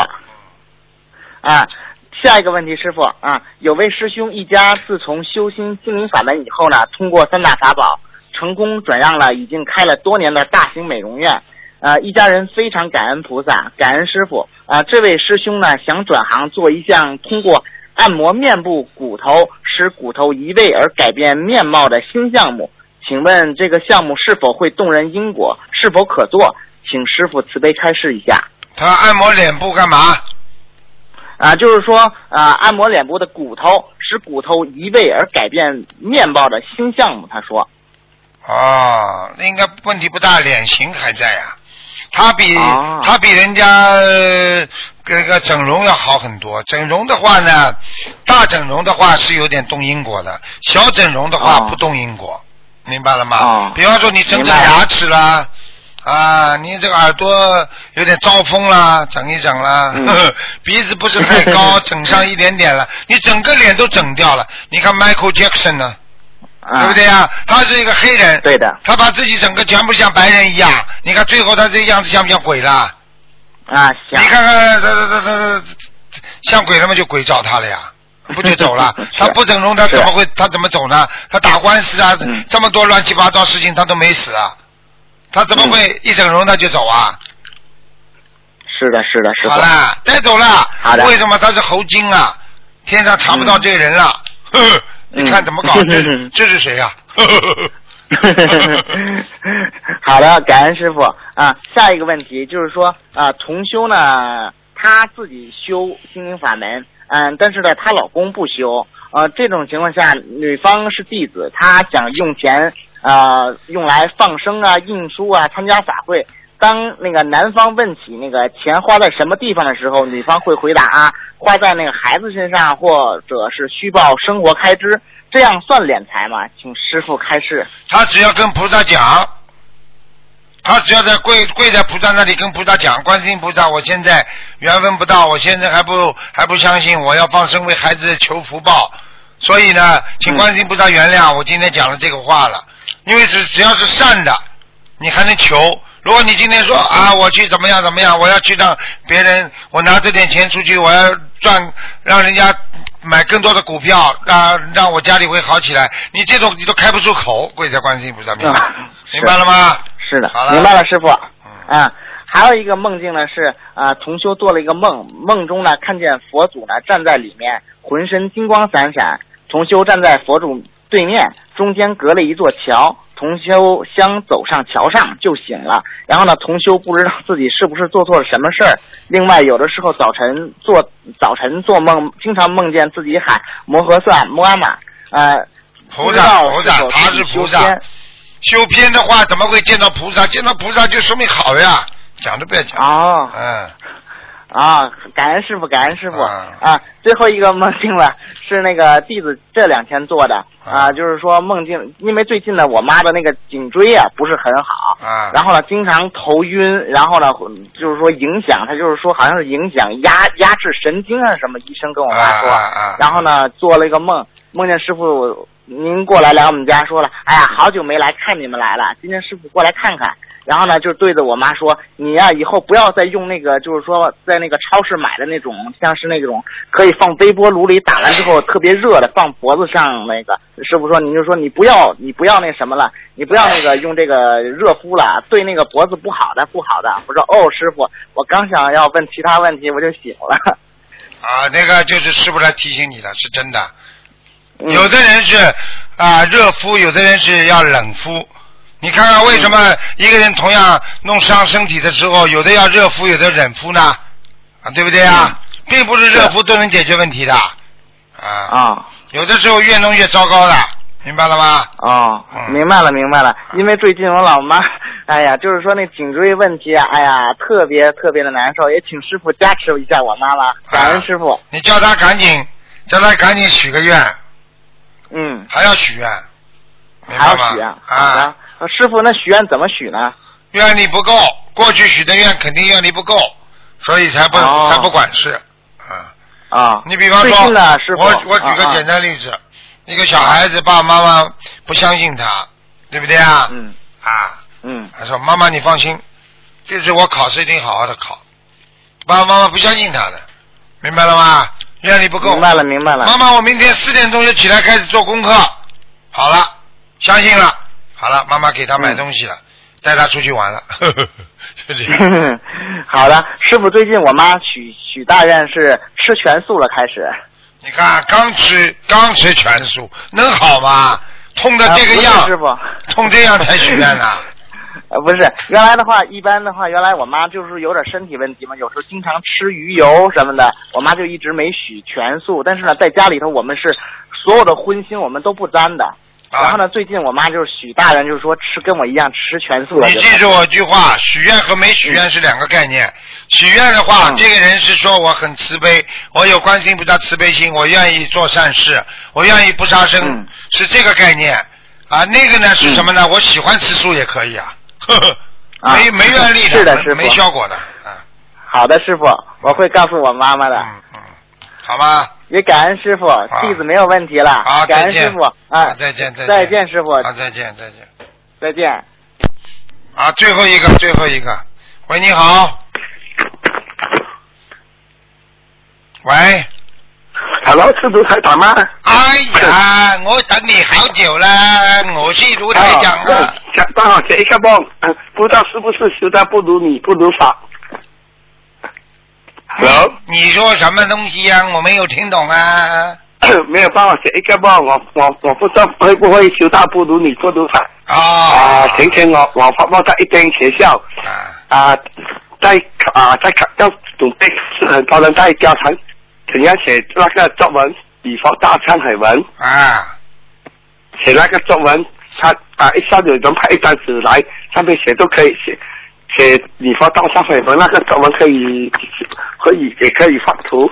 啊，下一个问题，师傅啊，有位师兄一家自从修心心灵法门以后呢，通过三大法宝，成功转让了已经开了多年的大型美容院。呃，一家人非常感恩菩萨，感恩师傅。啊，这位师兄呢，想转行做一项通过按摩面部骨头，使骨头移位而改变面貌的新项目。请问这个项目是否会动人因果？是否可做？请师傅慈悲开示一下。他按摩脸部干嘛？啊，就是说啊，按摩脸部的骨头，使骨头移位而改变面貌的新项目。他说，哦，那应该问题不大，脸型还在呀、他比、哦他比人家呃这个整容要好很多。整容的话呢，大整容的话是有点动因果的，小整容的话哦不动因果，明白了吗？哦比方说你整整牙齿啦。啊，你这个耳朵有点招风啦，整一整啦，嗯呵呵鼻子不是太高，整上一点点了，你整个脸都整掉了。你看 Michael Jackson 呢，啊、对不对呀？他是一个黑人，对的，他把自己整个全部像白人一样，你看最后他这样子像不像鬼啦？啊，像你看看他他他他像鬼了吗？就鬼找他了呀，不就走了？他不整容，他怎么会他怎么走呢？他打官司啊，嗯这么多乱七八糟事情他都没死啊，他怎么会一整容他就走啊？是的，是的，是的。好了，带走了。好的为什么他是猴精啊？天上查不到这个人了。呵 呵你看怎么搞？这 嗯这是谁呀？呵呵呵呵好的，感恩师傅啊。下一个问题就是说啊，重修呢，他自己修心灵法门，嗯，但是呢，她老公不修。呃，这种情况下，女方是弟子，她想用钱呃用来放生啊、印书啊、参加法会。当那个男方问起那个钱花在什么地方的时候，女方会回答啊，花在那个孩子身上，或者是虚报生活开支，这样算敛财吗？请师傅开示。他只要跟菩萨讲，他只要在跪跪在菩萨那里跟菩萨讲，观世音菩萨，我现在缘分不到，我现在还不还不相信，我要放生为孩子求福报，所以呢，请观世音菩萨原谅我今天讲了这个话了，因为只只要是善的，你还能求。如果你今天说啊，我去怎么样怎么样，我要去让别人，我拿这点钱出去，我要赚，让人家买更多的股票，让让我家里会好起来。你这种你都开不出口，跪在观世音菩萨面前，啊明白了吗？是的明白了，师傅。嗯啊，还有一个梦境呢是啊，同修做了一个梦，梦中呢看见佛祖呢站在里面，浑身金光闪闪。同修站在佛祖对面，中间隔了一座桥。同修想走上桥上就醒了，然后呢，同修不知道自己是不是做错了什么事儿。另外，有的时候早晨做早晨做梦，经常梦见自己喊摩诃萨、摩阿玛，呃，菩萨菩萨他是菩萨仙修偏的话，怎么会见到菩萨？见到菩萨就说明好呀，讲都不要讲。哦。嗯，啊，感恩师傅，感恩师傅。啊。啊！最后一个梦境了，是那个弟子这两天做的。啊。啊，就是说梦境，因为最近呢，我妈的那个颈椎啊不是很好，啊。然后呢经常头晕，然后呢就是说影响，他就是说好像是影响压压制神经啊什么，医生跟我妈说，啊啊啊。然后呢做了一个梦，梦见师傅您过来来我们家说了，哎呀，好久没来看你们来了，今天师傅过来看看。然后呢，就对着我妈说：“你呀、以后不要再用那个，就是说在那个超市买的那种，像是那种可以放微波炉里打完之后特别热的，放脖子上那个。”师傅说：“你就说你不要，你不要那什么了，你不要那个用这个热敷了，对那个脖子不好的，不好的。”我说：“哦，师傅，我刚想要问其他问题，我就醒了。啊，那个就是师傅来提醒你的，是真的。嗯有的人是啊热敷，有的人是要冷敷。你看看为什么一个人同样弄伤身体的时候，有的要热敷，有的冷敷呢？啊，对不对啊？并不是热敷都能解决问题的。啊，啊有的时候越弄越糟糕的，明白了吗？哦，嗯明白了，明白了。因为最近我老妈，哎呀，就是说那颈椎问题啊，哎呀，特别特别的难受，也请师傅加持一下我妈妈，感恩师傅。你叫她赶紧，叫她赶紧许个愿，嗯，还要许愿，明还白吗？啊，，呃师傅，那许愿怎么许呢？愿力不够，过去许的愿肯定愿力不够，所以才不、哦。才不管事。啊，啊，你比方说我我举个啊简单例子，一个小孩子爸爸妈妈不相信他，对不对啊？嗯。啊，嗯。他说妈妈你放心，就是我考试一定好好的考，爸爸妈妈不相信他的，明白了吗？愿力不够。明白了明白了。妈妈，我明天四点钟就起来开始做功课。好了，相信了。好了，妈妈给他买东西了，带他出去玩了。就这样。好的，师傅，最近我妈许许大愿是吃全素了，开始。你看，刚吃刚吃全素，能好吗？痛的这个样，啊师傅，痛这样才许愿呢。呃，不是，原来的话，一般的话，原来我妈就是有点身体问题嘛，有时候经常吃鱼油什么的，我妈就一直没许全素。但是呢，在家里头我们是所有的荤腥我们都不沾的。啊然后呢，最近我妈就是许大人，就是说吃跟我一样吃全素了。你记住我一句话，许愿和没许愿是两个概念。许愿的话，嗯这个人是说我很慈悲，我有观世音菩萨慈悲心，我愿意做善事，我愿意不杀生，嗯是这个概念。啊，那个呢是什么呢？我喜欢吃素也可以啊，啊没没愿力是的师傅没效果的，啊，好的，师傅，我会告诉我妈妈的。嗯嗯，好吧，也感恩师傅，弟子没有问题了。好，感恩师傅，啊，再见再见再见师傅，好，再见再见。再见。啊，最后一个，最后一个，喂，你好，喂，Hello，是卢台长吗？哎呀，我等你好久了，我是卢台长啊。啊，想帮我写一个梦，嗯不知道是不是修的不如你不如法。Hello，你说什么东西呀、我没有听懂啊。没有帮我写一个梦，我我我不知道会不会修到不如你不如法。哦。啊，前天我我发梦在一间学校，啊，在啊在要准备是很多人在教堂，怎样写那个作文，以佛大忏悔文。啊。写那个作文，他啊一下子有人派一张纸来，上面写都可以写，写礼佛大忏悔文那个作文可以可以也可以画图，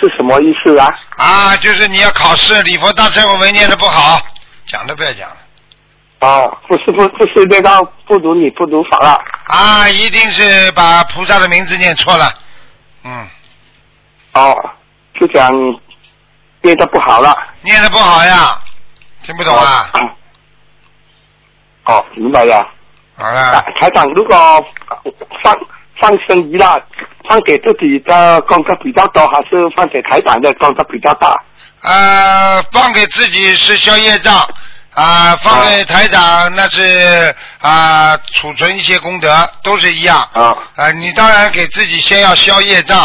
是什么意思啊？啊，就是你要考试，礼佛大忏悔文念的不好，讲都不要讲了。哦，不是不不是念到不如你不如法了。啊，一定是把菩萨的名字念错了。嗯，哦，就讲念的不好了。念的不好呀，听不懂啊？哦，明白了。好了。台长，如果放放生鱼啦，放给自己的功德比较多，还是放给台长的功德比较大？呃，放给自己是消业障，啊、放给台长那是啊、储存一些功德，都是一样。啊。啊你当然给自己先要消业障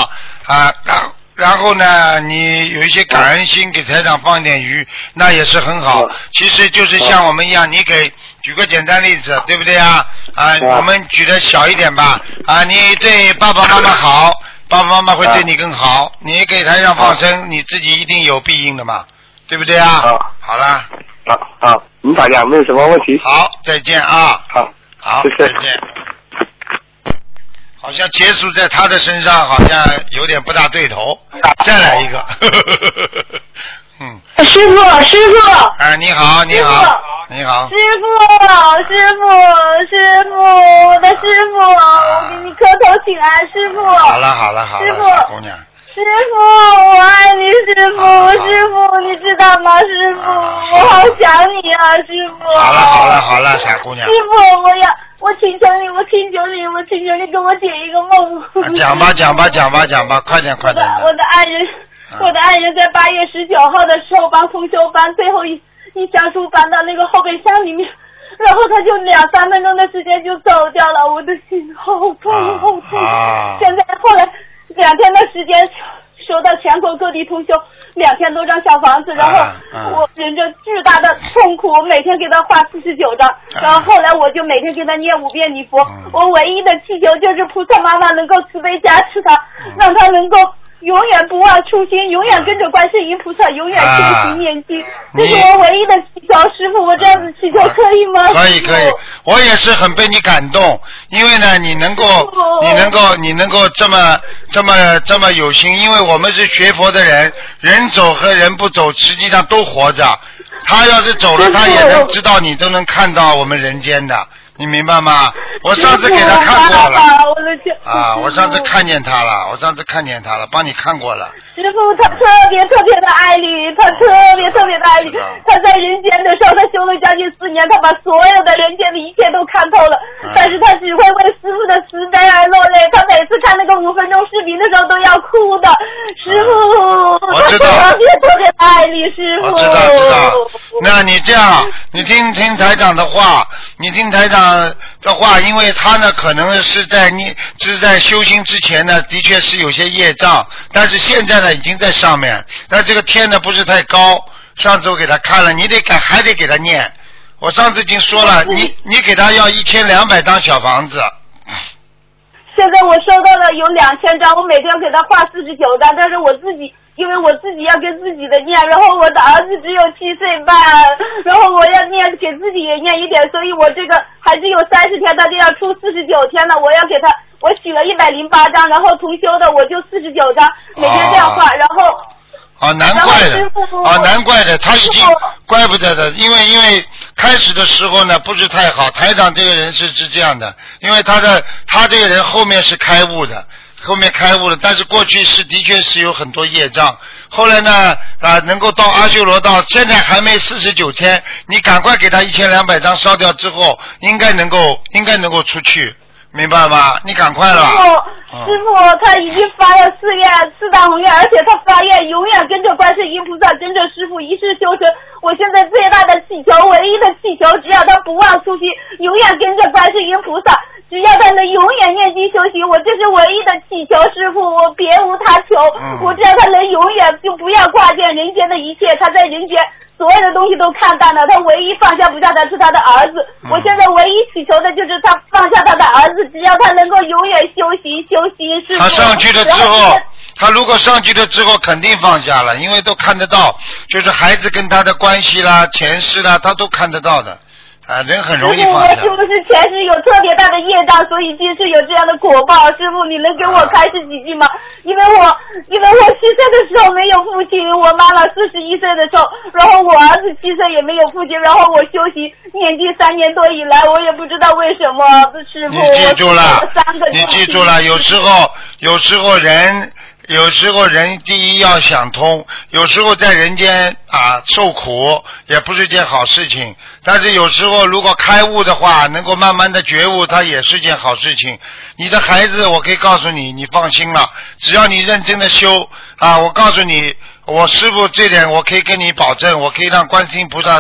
啊，然然后呢，你有一些感恩心，给台长放一点鱼，那也是很好。其实就是像我们一样，你给举个简单例子，对不对啊？啊，我们举的小一点吧。啊，你对爸爸妈妈好，爸爸妈妈会对你更好。你给台上放生，你自己一定有必应的嘛，对不对啊？好了，啊啊，明白了，没有什么问题。好，再见啊。好，好，谢谢再见。好像结束在他的身上，好像有点不大对头。再来一个。嗯。师傅，师傅。哎，你好，你好，你好。师傅，师傅，师傅，我的师傅，我给你磕头请安，师傅。好了，好了，好了，师傅小姑娘。师傅，我爱你，师傅，师傅，你知道吗？师傅，我好想你啊，师傅。好了，好了，好了，傻姑娘师。傅，我要，我请求你，我请求你，我请求你给我解一个梦。啊讲吧，讲吧，讲吧，讲吧，快点，快点。我的爱人，我的爱人在八月十九号的时候帮同修搬最后一一箱书搬到那个后备箱里面，然后他就两三分钟的时间就走掉了，我的心好痛好痛。啊。现在后来两天的时间收到全国各地通修两千多张小房子，然后啊。我忍着巨大的痛苦，我每天给他画四十九张，然后后来我就每天给他念五遍礼佛，我唯一的祈求就是菩萨妈妈能够慈悲加持他，让他能够。永远不忘初心，永远跟着观世音菩萨，永远修行念经，这是我唯一的祈求。师傅，我这样子祈求可以吗？可以可以，我也是很被你感动，因为呢，你能够，你能够，你能够这么这么这么有心，因为我们是学佛的人，人走和人不走，实际上都活着。他要是走了，他也能知道你都能看到我们人间的，你明白吗？我上次给他看过了。啊，我上次看见他了，我上次看见他了，帮你看过了。师傅他特别特别的爱你，他特别特别的爱你。他在人间的时候，他修了将近四年，他把所有的人间的一切都看透了。但是他只会为师傅的慈悲而落泪。他每次看那个五分钟视频的时候都要哭的。师傅，我知道他特别特别的爱你，师傅。我知道知道。那你这样，你听听台长的话，你听台长的话，因为他呢可能是在你是在修行之前呢，的确是有些业障，但是现在呢已经在上面，但这个天呢不是太高。上次我给他看了，你得给还得给他念。我上次已经说了，你你给他要一千两百张小房子。现在我收到了有两千张，我每天给他画四十九张，但是我自己因为我自己要跟自己的念，然后我的儿子只有七岁半，然后我要念给自己也念一点，所以我这个还是有三十天，他就要出四十九天了，我要给他我许了一百零八张，然后同修的我就四十九张，每天这样画，然后。啊，难怪的，啊，难怪的，他已经怪不得的，因为因为开始的时候呢不是太好，台长这个人是是这样的，因为他的他这个人后面是开悟的，后面开悟了，但是过去是的确是有很多业障，后来呢啊能够到阿修罗道，现在还没四十九天，你赶快给他一千两百张烧掉之后，应该能够应该能够出去。明白吗？你赶快了。师傅，他已经发了四愿，四大宏愿，而且他发愿永远跟着观世音菩萨，跟着师傅一世修成。我现在最大的祈求，唯一的祈求，只要他不忘初心，永远跟着观世音菩萨，只要他能永远念经修行，我这是唯一的祈求，师傅，我别无他求。我只要他能永远就不要挂念人间的一切，他在人间。所有的东西都看淡了，他唯一放下不下的是他的儿子。我现在唯一祈求的就是他放下他的儿子，只要他能够永远修行修他上去了之后，他如果上去了之后肯定放下了，因为都看得到，就是孩子跟他的关系啦、前世啦，他都看得到的。啊，人很容易放下。师傅，我是不是前世有特别大的业障，所以今世有这样的果报？师傅，你能给我开示几句吗？因为我，因为我七岁的时候没有父亲，我妈妈四十一岁的时候，然后我儿子七岁也没有父亲，然后我修行念经三年多以来，我也不知道为什么，师傅，你记住了，三个你记住了，有时候，有时候人。有时候人第一要想通，有时候在人间啊受苦也不是件好事情。但是有时候如果开悟的话，能够慢慢的觉悟，它也是件好事情。你的孩子，我可以告诉你，你放心了，只要你认真的修啊，我告诉你，我师傅这点我可以跟你保证，我可以让观音菩萨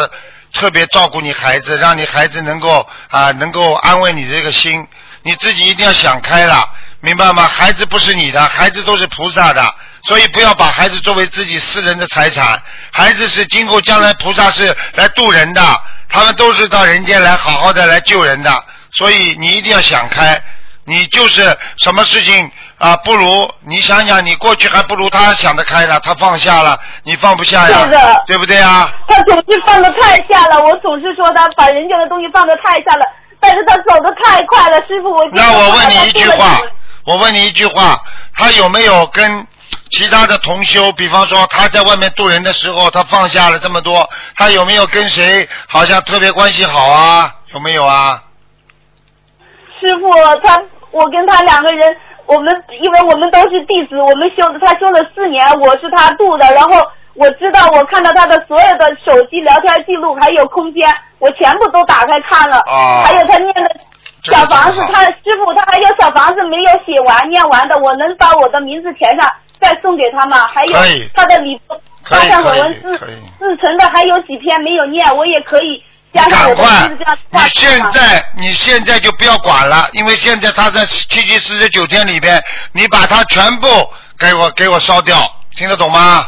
特别照顾你孩子，让你孩子能够啊能够安慰你这个心，你自己一定要想开了。明白吗？孩子不是你的，孩子都是菩萨的，所以不要把孩子作为自己私人的财产。孩子是今后将来菩萨是来渡人的，他们都是到人间来好好的来救人的，所以你一定要想开。你就是什么事情啊？不如你想想，你过去还不如他想得开呢，他放下了，你放不下呀，对不对啊？他总是放得太下了，我总是说他把人家的东西放得太下了，但是他走得太快了，师傅，我那我问你一句话。我问你一句话，他有没有跟其他的同修，比方说他在外面渡人的时候，他放下了这么多，他有没有跟谁好像特别关系好啊？有没有啊？师傅，他我跟他两个人，我们因为我们都是弟子，我们修的他修了四年，我是他渡的，然后我知道我看到他的所有的手机聊天记录还有空间，我全部都打开看了，还有他念的。小房子，他师傅他还有小房子没有写完念完的，我能把我的名字填上再送给他吗？还有他的礼物，加上我文自自成的还有几篇没有念，我也可以加上我的名字这样你现在你现在就不要管了，因为现在他在七七四十九天里边，你把它全部给我给我烧掉，听得懂吗？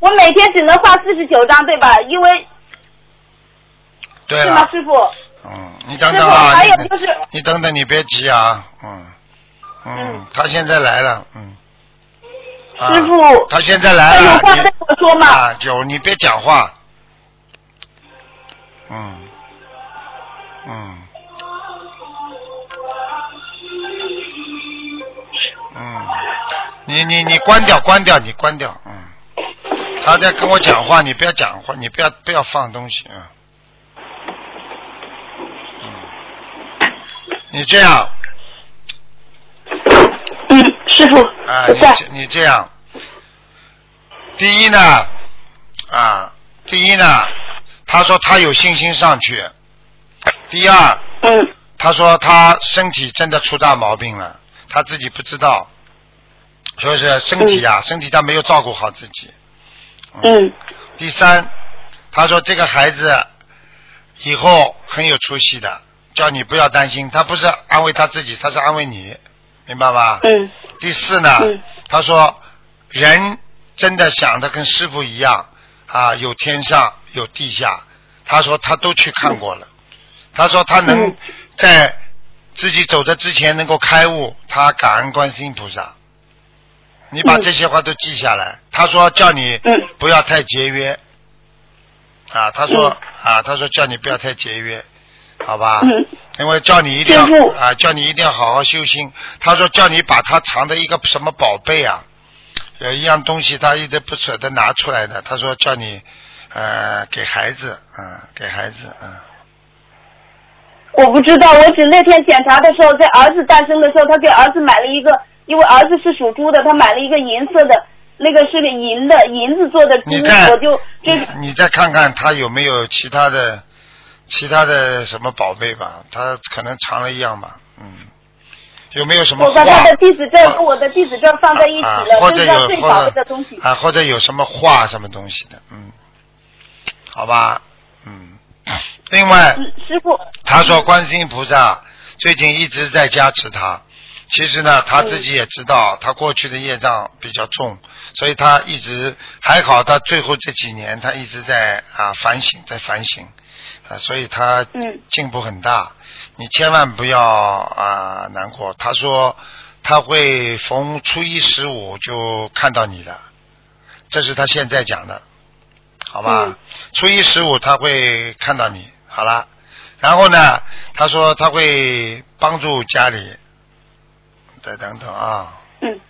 我每天只能画四十九张，对吧？因为对是吗，师傅？嗯，你等等啊，还有就是，你等等，你别急啊，嗯，嗯，他现在来了，嗯，师傅，他现在来了，有话跟我说嘛，啊，有你别讲话，嗯，嗯，嗯，你你你关掉关掉你关掉，嗯，他在跟我讲话，你不要讲话，你不要不要放东西啊。你这样。嗯，师傅，啊，你这你这样，第一呢，啊，第一呢，他说他有信心上去。第二，嗯，他说他身体真的出大毛病了，他自己不知道，所以说是身体啊，身体他没有照顾好自己。嗯。第三，他说这个孩子以后很有出息的，叫你不要担心。他不是安慰他自己，他是安慰你，明白吧？嗯。第四呢，嗯他说人真的想的跟师傅一样啊，有天上有地下。他说他都去看过了，他说他能嗯在自己走的之前能够开悟，他感恩观世音菩萨。你把嗯这些话都记下来。他说叫你嗯不要太节约。啊，他说、嗯啊，他说叫你不要太节约，好吧？嗯因为叫你一定要啊，叫你一定要好好修心。他说叫你把他藏的一个什么宝贝啊，有一样东西他一直不舍得拿出来的。他说叫你呃给孩子，嗯、给孩子，嗯、我不知道，我只那天检查的时候，在儿子诞生的时候，他给儿子买了一个，因为儿子是属猪的，他买了一个银色的，那个是个银的银子做的珠，你看我就这个你再看看他有没有其他的其他的什么宝贝吧？他可能藏了一样吧，嗯，有没有什么画我把他的地址证和我的地址证放在一起啊了，或者有或者贝的东西。啊，或者有什么画什么东西的，嗯，好吧，嗯。另外，嗯师傅，他说观世音菩萨最近一直在加持他。其实呢，他自己也知道，他过去的业障比较重，所以他一直还好。他最后这几年，他一直在啊反省，在反省啊，所以他嗯进步很大。你千万不要啊难过。他说他会逢初一十五就看到你的，这是他现在讲的，好吧？嗯初一十五他会看到你，好了。然后呢，他说他会帮助家里，再等等啊，嗯，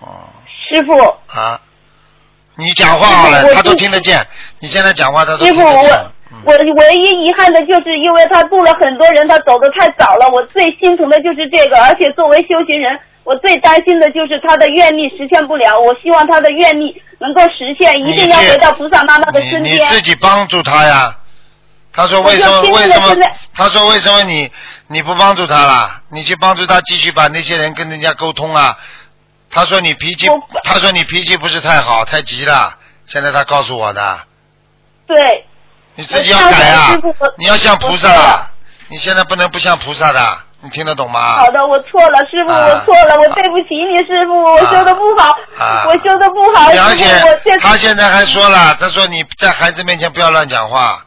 哦师傅，啊，你讲话好了他都听得见。你现在讲话他都，听得见我。唯一遗憾的就是因为他度了很多人，他走的太早了。我最心疼的就是这个，而且作为修行人，我最担心的就是他的愿力实现不了。我希望他的愿力能够实现，一定要回到菩萨妈妈的身你你边。自己帮助他呀。他说为什么为什么？他说为什么你你不帮助他了？你去帮助他继续把那些人跟人家沟通啊。他说你脾气，他说你脾气不是太好，太急了。现在他告诉我的，对，你自己要改啊！你要像菩萨啊！你现在不能不像菩萨的，你听得懂吗？好的，我错了，师傅，啊我错了，我对不起你，师傅，我修的不好，啊我修的不好，而且他现在还说了，他说你在孩子面前不要乱讲话，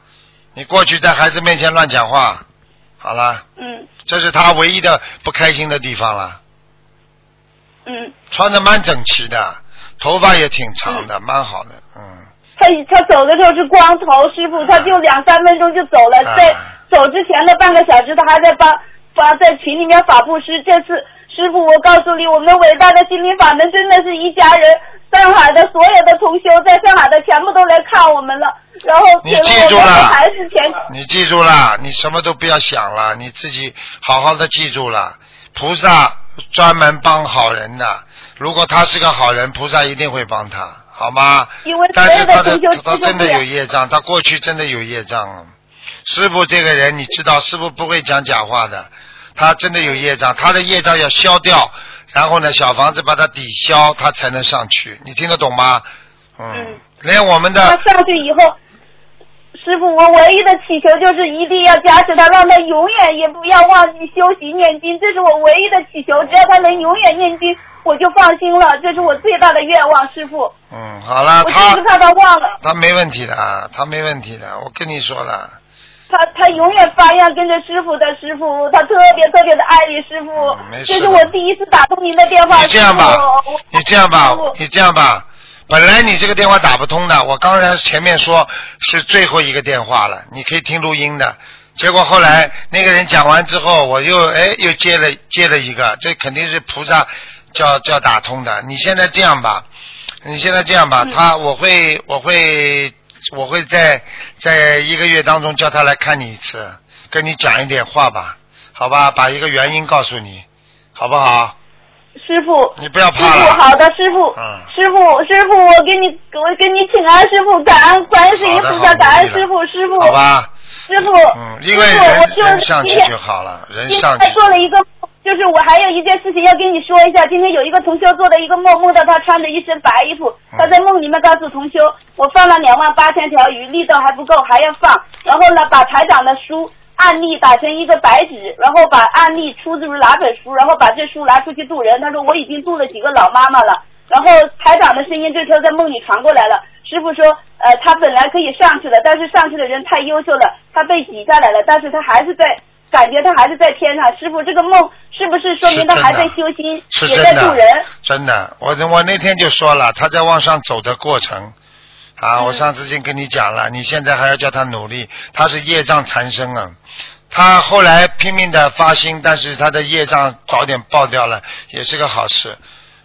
你过去在孩子面前乱讲话，好了，嗯这是他唯一的不开心的地方了。嗯，穿的蛮整齐的，头发也挺长的，蛮好的，嗯。他他走的时候是光头，师傅，他就两三分钟就走了，啊在走之前的半个小时，他还在帮发在群里面法布施。这次师傅，我告诉你，我们伟大的心灵法门真的是一家人。上海的所有的同修，在上海的全部都来看我们了，然后你记住了。你记住了，你什么都不要想了，你自己好好的记住了。菩萨专门帮好人的，如果他是个好人，菩萨一定会帮他，好吗？因为所但是他的他真的有业障，他过去真的有业障。师傅这个人，你知道，师傅不会讲假话的，他真的有业障，他的业障要消掉，然后呢，小房子把它抵消，他才能上去。你听得懂吗？嗯，连我们的他上去以后，师傅，我唯一的祈求就是一定要加持他，让他永远也不要忘记修习念经，这是我唯一的祈求。只要他能永远念经，我就放心了，这是我最大的愿望，师傅。嗯，好了，我他就是怕他忘了，他没问题的，啊，他没问题的，我跟你说了，他他永远发愿跟着师傅的师傅，他特别特别的爱你师傅。嗯没事这是我第一次打通您的电话，你这样吧你这样吧，你这样吧，本来你这个电话打不通的，我刚才前面说是最后一个电话了，你可以听录音的。结果后来那个人讲完之后，我又哎又接了接了一个，这肯定是菩萨叫叫打通的。你现在这样吧，你现在这样吧，他我会我会我会在在一个月当中叫他来看你一次，跟你讲一点话吧，好吧，把一个原因告诉你，好不好？师傅，你不要师傅，怕了。好的，师傅，嗯师傅，师傅，我给你，我给你请安，师傅，感恩观世音菩萨，感恩师傅，师傅，好吧，师傅，嗯，因为师傅，我人就人上去就好了，人今上去天做了一个，就是我还有一件事情要跟你说一下。今天有一个同修做的一个梦，梦到他穿着一身白衣服，嗯他在梦里面告诉同修，我放了两万八千条鱼，力道还不够，还要放。然后呢，把台长的书案例打成一个白纸，然后把案例出自于哪本书，然后把这书拿出去渡人。他说我已经渡了几个老妈妈了。然后台长的声音这时候在梦里传过来了。师傅说，呃，他本来可以上去了，但是上去的人太优秀了，他被挤下来了，但是他还是在。感觉他还是在天上，师傅，这个梦是不是说明他还在修心，是也在渡人？，真的，我我那天就说了，他在往上走的过程。嗯啊，我上次已经跟你讲了，你现在还要叫他努力，他是业障缠身啊。他后来拼命的发心，但是他的业障早点爆掉了，也是个好事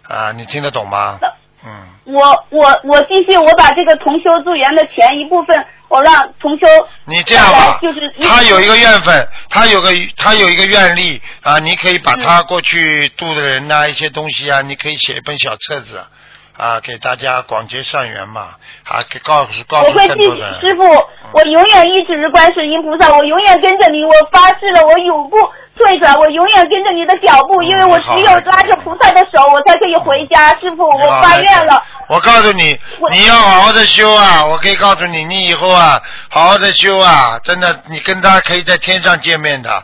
啊。你听得懂吗？嗯，我我我继续，我把这个同修助缘的钱一部分，我让同修你这样吧，就是他有一个愿分，他有个他有一个愿力啊，你可以把他过去度的人呐、一些东西啊，你可以写一本小册子啊，给大家广结善缘嘛，啊，给告诉告诉我会继更多的人。师傅，我永远一直是观世音菩萨，我永远跟着你，我发誓了，我永不退转，我永远跟着你的脚步，因为我只有拉着菩萨的手，我才可以回家。师傅，我发愿了。我告诉你，你要好好的修啊！我可以告诉你，你以后啊，好好的修啊！真的，你跟他可以在天上见面的，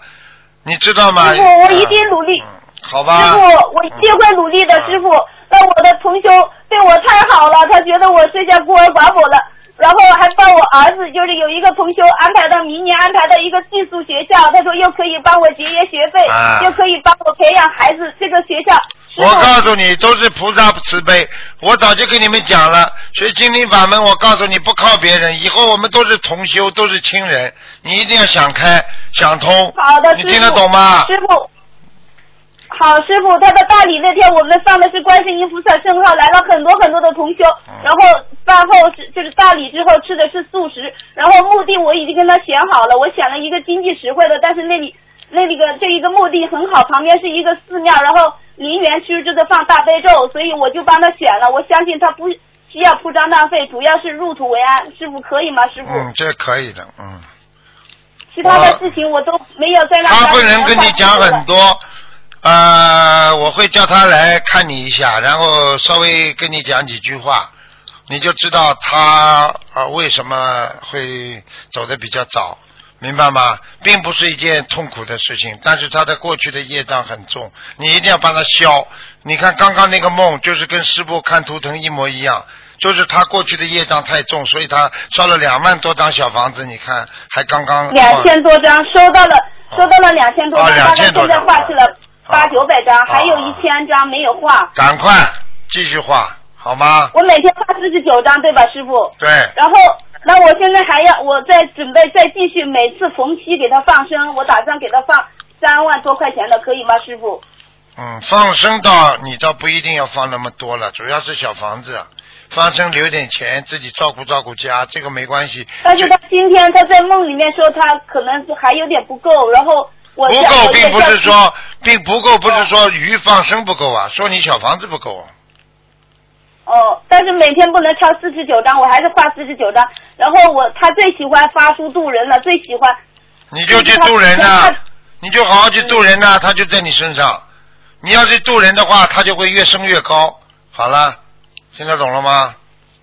你知道吗？师傅，我一定努力。好吧。师傅，我一定会努力的。师傅，那我的同修对我太好了，他觉得我剩下孤儿寡母了。然后还帮我儿子，就是有一个同修安排到明年安排到一个寄宿学校，他说又可以帮我节约学费，啊又可以帮我培养孩子。这个学校，我告诉你，都是菩萨慈悲。我早就跟你们讲了，学心灵法门，我告诉你，不靠别人，以后我们都是同修，都是亲人，你一定要想开、想通。好的，你听得懂吗？师傅，好，师傅，他的大礼那天我们放的是观世音菩萨圣号，来了很多很多的同修，嗯然后饭后是就是大礼之后吃的是素食，然后墓地我已经跟他选好了，我选了一个经济实惠的，但是那里那里个这一个墓地很好，旁边是一个寺庙，然后陵园区这个放大悲咒，所以我就帮他选了，我相信他不需要铺张浪费，主要是入土为安，师傅可以吗？师傅，嗯，这可以的，嗯。其他的事情我都没有再让他不能跟你讲很多，呃，我会叫他来看你一下，然后稍微跟你讲几句话，你就知道他呃为什么会走的比较早，明白吗？并不是一件痛苦的事情，但是他的过去的业障很重，你一定要帮他消。你看刚刚那个梦，就是跟师傅看图腾一模一样。就是他过去的业障太重，所以他烧了两万多张小房子，你看还刚刚两千多张，收到了，收到了两千多张，哦大概2000多现在去了八九百张，还有啊一千张没有画。赶快继续画，好吗？我每天画四十九张，对吧，师傅？对，然后，那我现在还要，我再准备再继续，每次逢七给他放生，我打算给他放三万多块钱的，可以吗，师傅？嗯，放生倒你倒不一定要放那么多了，主要是小房子，放生留点钱，自己照顾照顾家，这个没关系。但是他今天他在梦里面说他可能是还有点不够，然后我不够，并不是说并不够，不是说鱼放生不够啊，说你小房子不够。哦，但是每天不能超四十九张，我还是画四十九张。然后我他最喜欢发书渡人了，最喜欢。你就去渡人呐、你就好好去渡人呐、他就在你身上。你要是渡人的话，他就会越升越高。好了，现在懂了吗？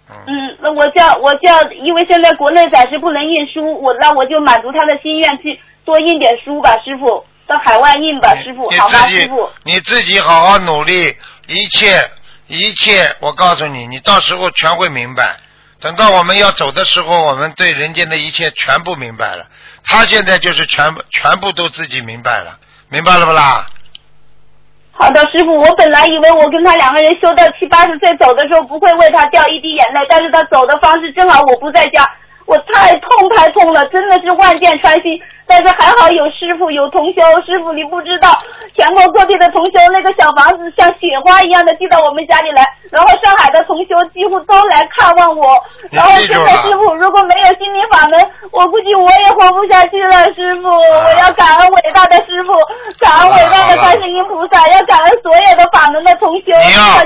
嗯，那我叫我叫，因为现在国内暂时不能运输，我那我就满足他的心愿，去多印点书吧，师傅，到海外印吧，师傅，你好吗，自己师傅？你自己好好努力，一切一切，我告诉你，你到时候全会明白。等到我们要走的时候，我们对人间的一切全部明白了。他现在就是全部全部都自己明白了，明白了不啦？好的，师傅，我本来以为我跟他两个人修到七八十岁走的时候不会为他掉一滴眼泪，但是他走的方式正好我不在家，我太痛太痛了，真的是万箭穿心。但是还好有师傅有同修，师傅你不知道，全国各地的同修那个小房子像雪花一样的寄到我们家里来，然后上海的同修几乎都来看望我。然后现在师傅如果没有心灵法门，我估计我也活不下去了。师傅，我要感恩伟大的师傅，感恩伟大的观世音菩萨，要感恩所有的法门的同修，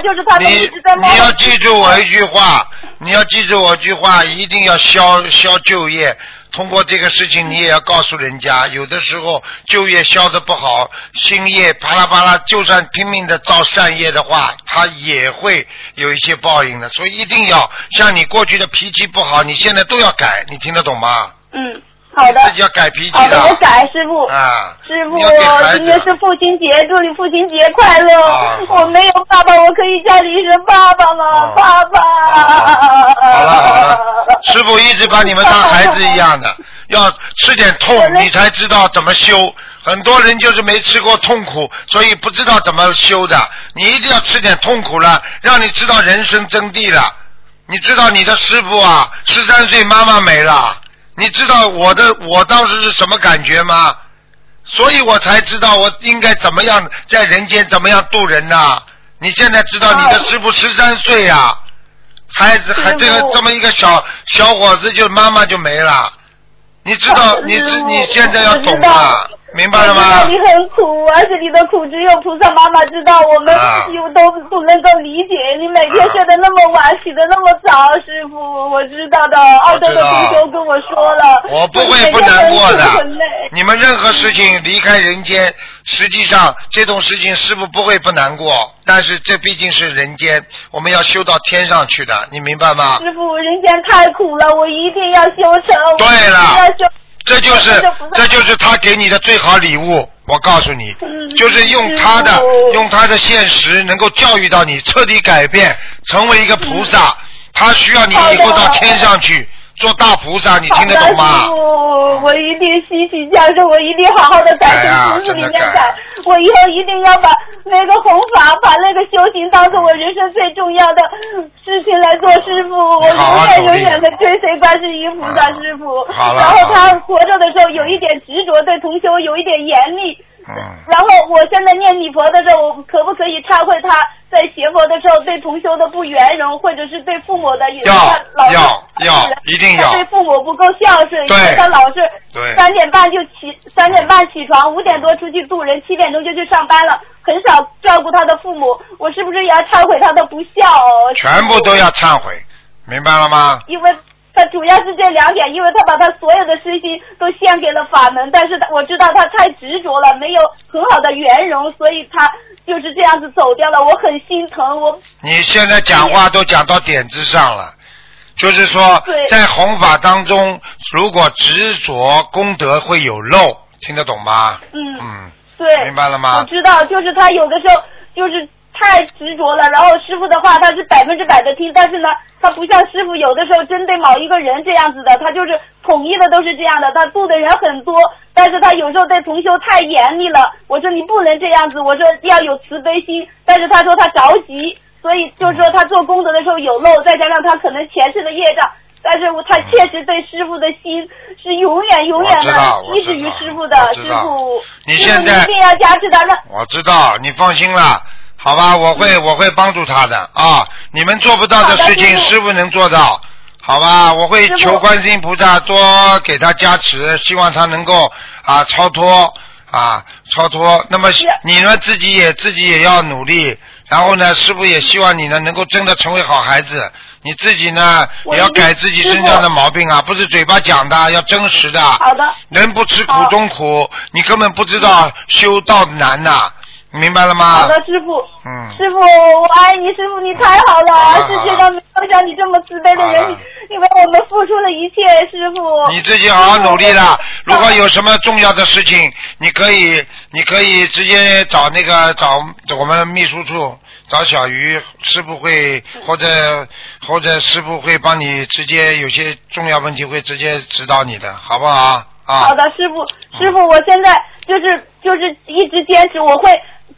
就是他们一你直在帮我你要记住我一句话，你要记住我一句话，一定要消消旧业。通过这个事情，你也要告诉人家，有的时候旧业消的不好，新业啪啦啪啦，就算拼命的造善业的话，他也会有一些报应的。所以一定要像你过去的脾气不好，你现在都要改，你听得懂吗？嗯，好的，自己要改脾气好的，我改师傅。啊！师傅今天是父亲节，祝你父亲节快乐！啊我没有爸爸，我可以叫你一声爸爸吗？爸爸。好了好了，师傅一直把你们当孩子一样的，要吃点痛，你才知道怎么修。很多人就是没吃过痛苦，所以不知道怎么修的。你一定要吃点痛苦了，让你知道人生真谛了。你知道你的师傅啊，十三岁妈妈没了，你知道我的我当时是什么感觉吗？所以我才知道我应该怎么样在人间怎么样度人呐、你现在知道你的师傅十三岁呀、孩子还这个这么一个小小伙子就妈妈就没了，你知道你知你现在要懂啊，明白了吗？你很苦，而且你的苦只有菩萨妈妈知道，我们啊又都不能够理解。你每天睡得那么晚，起得那么早，师傅，我知道的。奥特的同修跟我说了，我不会不难过的。你们任何事情离开人间，实际上这种事情师傅不会不难过，但是这毕竟是人间，我们要修到天上去的，你明白吗？师傅，人间太苦了，我一定要修成。对我一定了要修。这就是这就是他给你的最好礼物，我告诉你，嗯就是用他的用他的现实能够教育到你，彻底改变，成为一个菩萨。他需要你以后到天上去做大菩萨，你听得懂吗我一定吸取教训，我一定好好的改改啊正，师傅里面改。我以后一定要把那个弘法，把那个修行当做我人生最重要的事情来做。师傅，我永远永远的追随观世音菩萨师傅。好了然后他活着的时候有一点执着，对同修有一点严厉。嗯，然后我现在念礼佛的时候，我可不可以忏悔他在学佛的时候对同修的不圆融，或者是对父母的也是要他老是要要一定要对父母不够孝顺，因为他老是对三点半就起，三点半起床，五点多出去渡人，七点钟就去上班了，很少照顾他的父母。我是不是也要忏悔他的不孝？全部都要忏悔，明白了吗？因为他主要是这两点，因为他把他所有的身心都献给了法门，但是他我知道他太执着了，没有很好的圆融，所以他就是这样子走掉了。我很心疼，我你现在讲话都讲到点子上了，就是说在弘法当中，如果执着功德会有漏，听得懂吗？嗯嗯，对，明白了吗我知道，就是他有的时候就是太执着了，然后师傅的话他是百分之百的听，但是呢，他不像师傅有的时候针对某一个人这样子的，他就是统一的都是这样的，他度的人很多，但是他有时候对同修太严厉了，我说你不能这样子，我说要有慈悲心，但是他说他着急，所以就是说他做功德的时候有漏，再加上他可能前世的业障。但是我他确实对师傅的心是永远永远的依止于师傅的师傅，你现在一定要加持他，让我知道，你放心了，好吧？我会我会帮助他的啊！你们做不到的事情，师傅能做到，好吧？我会求观世音菩萨多给他加持，希望他能够啊超脱啊超脱。那么你呢自己也自己也要努力，然后呢，师傅也希望你呢能够真的成为好孩子。你自己呢也要改自己身上的毛病啊，不是嘴巴讲的，要真实的。好的，人不吃苦中苦，你根本不知道修道难呐、明白了吗？好的，师傅。嗯，师傅，我爱你，师傅你太好了，世界上没有像你这么慈悲的人，你为我们付出了一切，师傅。你自己好好努力了。如果有什么重要的事情，你可以，你可以直接找那个找找我们秘书处找小鱼，师傅会或者或者师傅会帮你直接有些重要问题会直接指导你的，好不好？啊。好的，师傅，师傅，我现在就是就是一直坚持，我会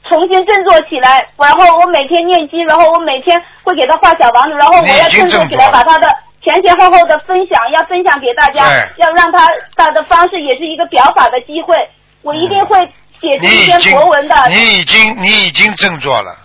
重新振作起来，然后我每天念经，然后我每天会给他画小房子，然后我要振作起来，把他的前前后后的分享要分享给大家，要让他他的方式也是一个表法的机会，我一定会写出一你已经些佛文的。你已经你已经振作了，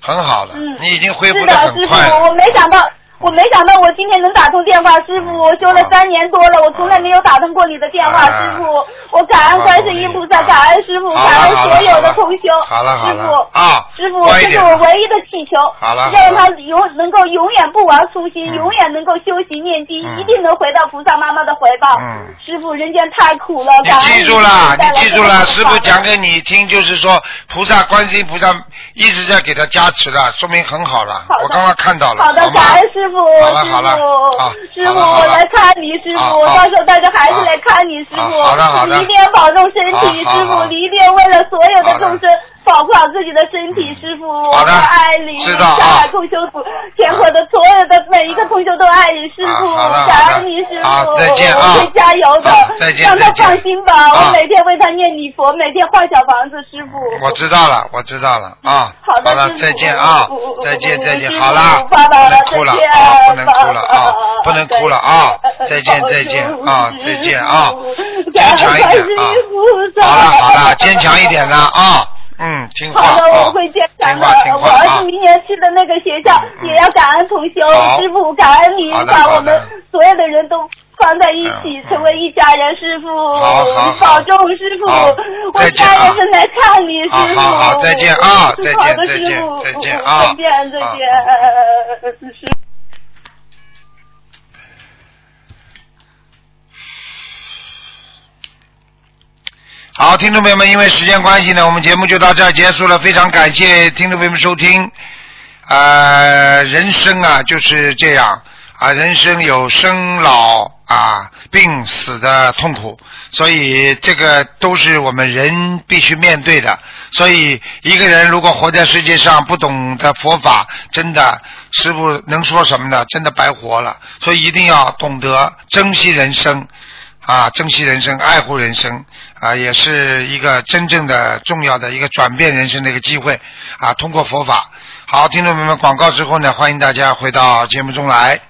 很好了，嗯你已经恢是复的的，师傅，我没想到。我没想到我今天能打通电话，师傅，我修了三年多了，我从来没有打通过你的电话，啊师傅，我感恩观世音菩萨，感恩师傅，感恩所有的同修，好了好了师傅啊师傅，这是我唯一的祈求，好了让他永能够永远不忘初心，嗯永远能够修行念经，嗯一定能回到菩萨妈妈的怀抱。嗯师傅，人间太苦了，你感恩记住了，你记住了，师傅讲给你听，就是说菩萨、观世音菩萨一直在给他加持了，说明很好了。好我刚刚看到了，好的，吗感恩师师傅，师傅，好了好了。我来看你，师傅，到时候带着孩子来看你，师傅，你一定要保重身体，师傅，你一定要为了所有的众生保护好自己的身体，师傅，我好的。爱你，知道啊。上海同修组全国的所有的每一个同修都爱你，师傅感恩你，师好傅，再见啊。我会加油的。好再，见让他放心吧，啊。我每天为他念礼佛，每天换小房子，师傅。我知道了，我知道了啊。好的再见啊。再见再见，好了，不能哭了啊，不能哭了啊不能哭了啊，再见再见啊，再见啊，坚强一点啊。好了好了，坚强一点了啊，嗯，听话好的，啊我会坚强的我儿子。明年去的那个学校也要感恩同修好。师傅，感恩您把我们所有的人都放在一起嗯，成为一家人。师傅，保重，师傅。我家人正在看你，师傅。好好好再见啊再见好的再见师傅。再见啊。再见，再啊。见，师好，听众朋友们，因为时间关系呢，我们节目就到这儿结束了。非常感谢听众朋友们收听。呃，人生啊就是这样啊，人生有生老啊病死的痛苦，所以这个都是我们人必须面对的。所以一个人如果活在世界上不懂得佛法，真的师傅能说什么呢？真的白活了。所以一定要懂得珍惜人生。啊，珍惜人生，爱护人生啊，也是一个真正的重要的一个转变人生的一个机会啊。通过佛法，好，听众朋友们，广告之后呢，欢迎大家回到节目中来。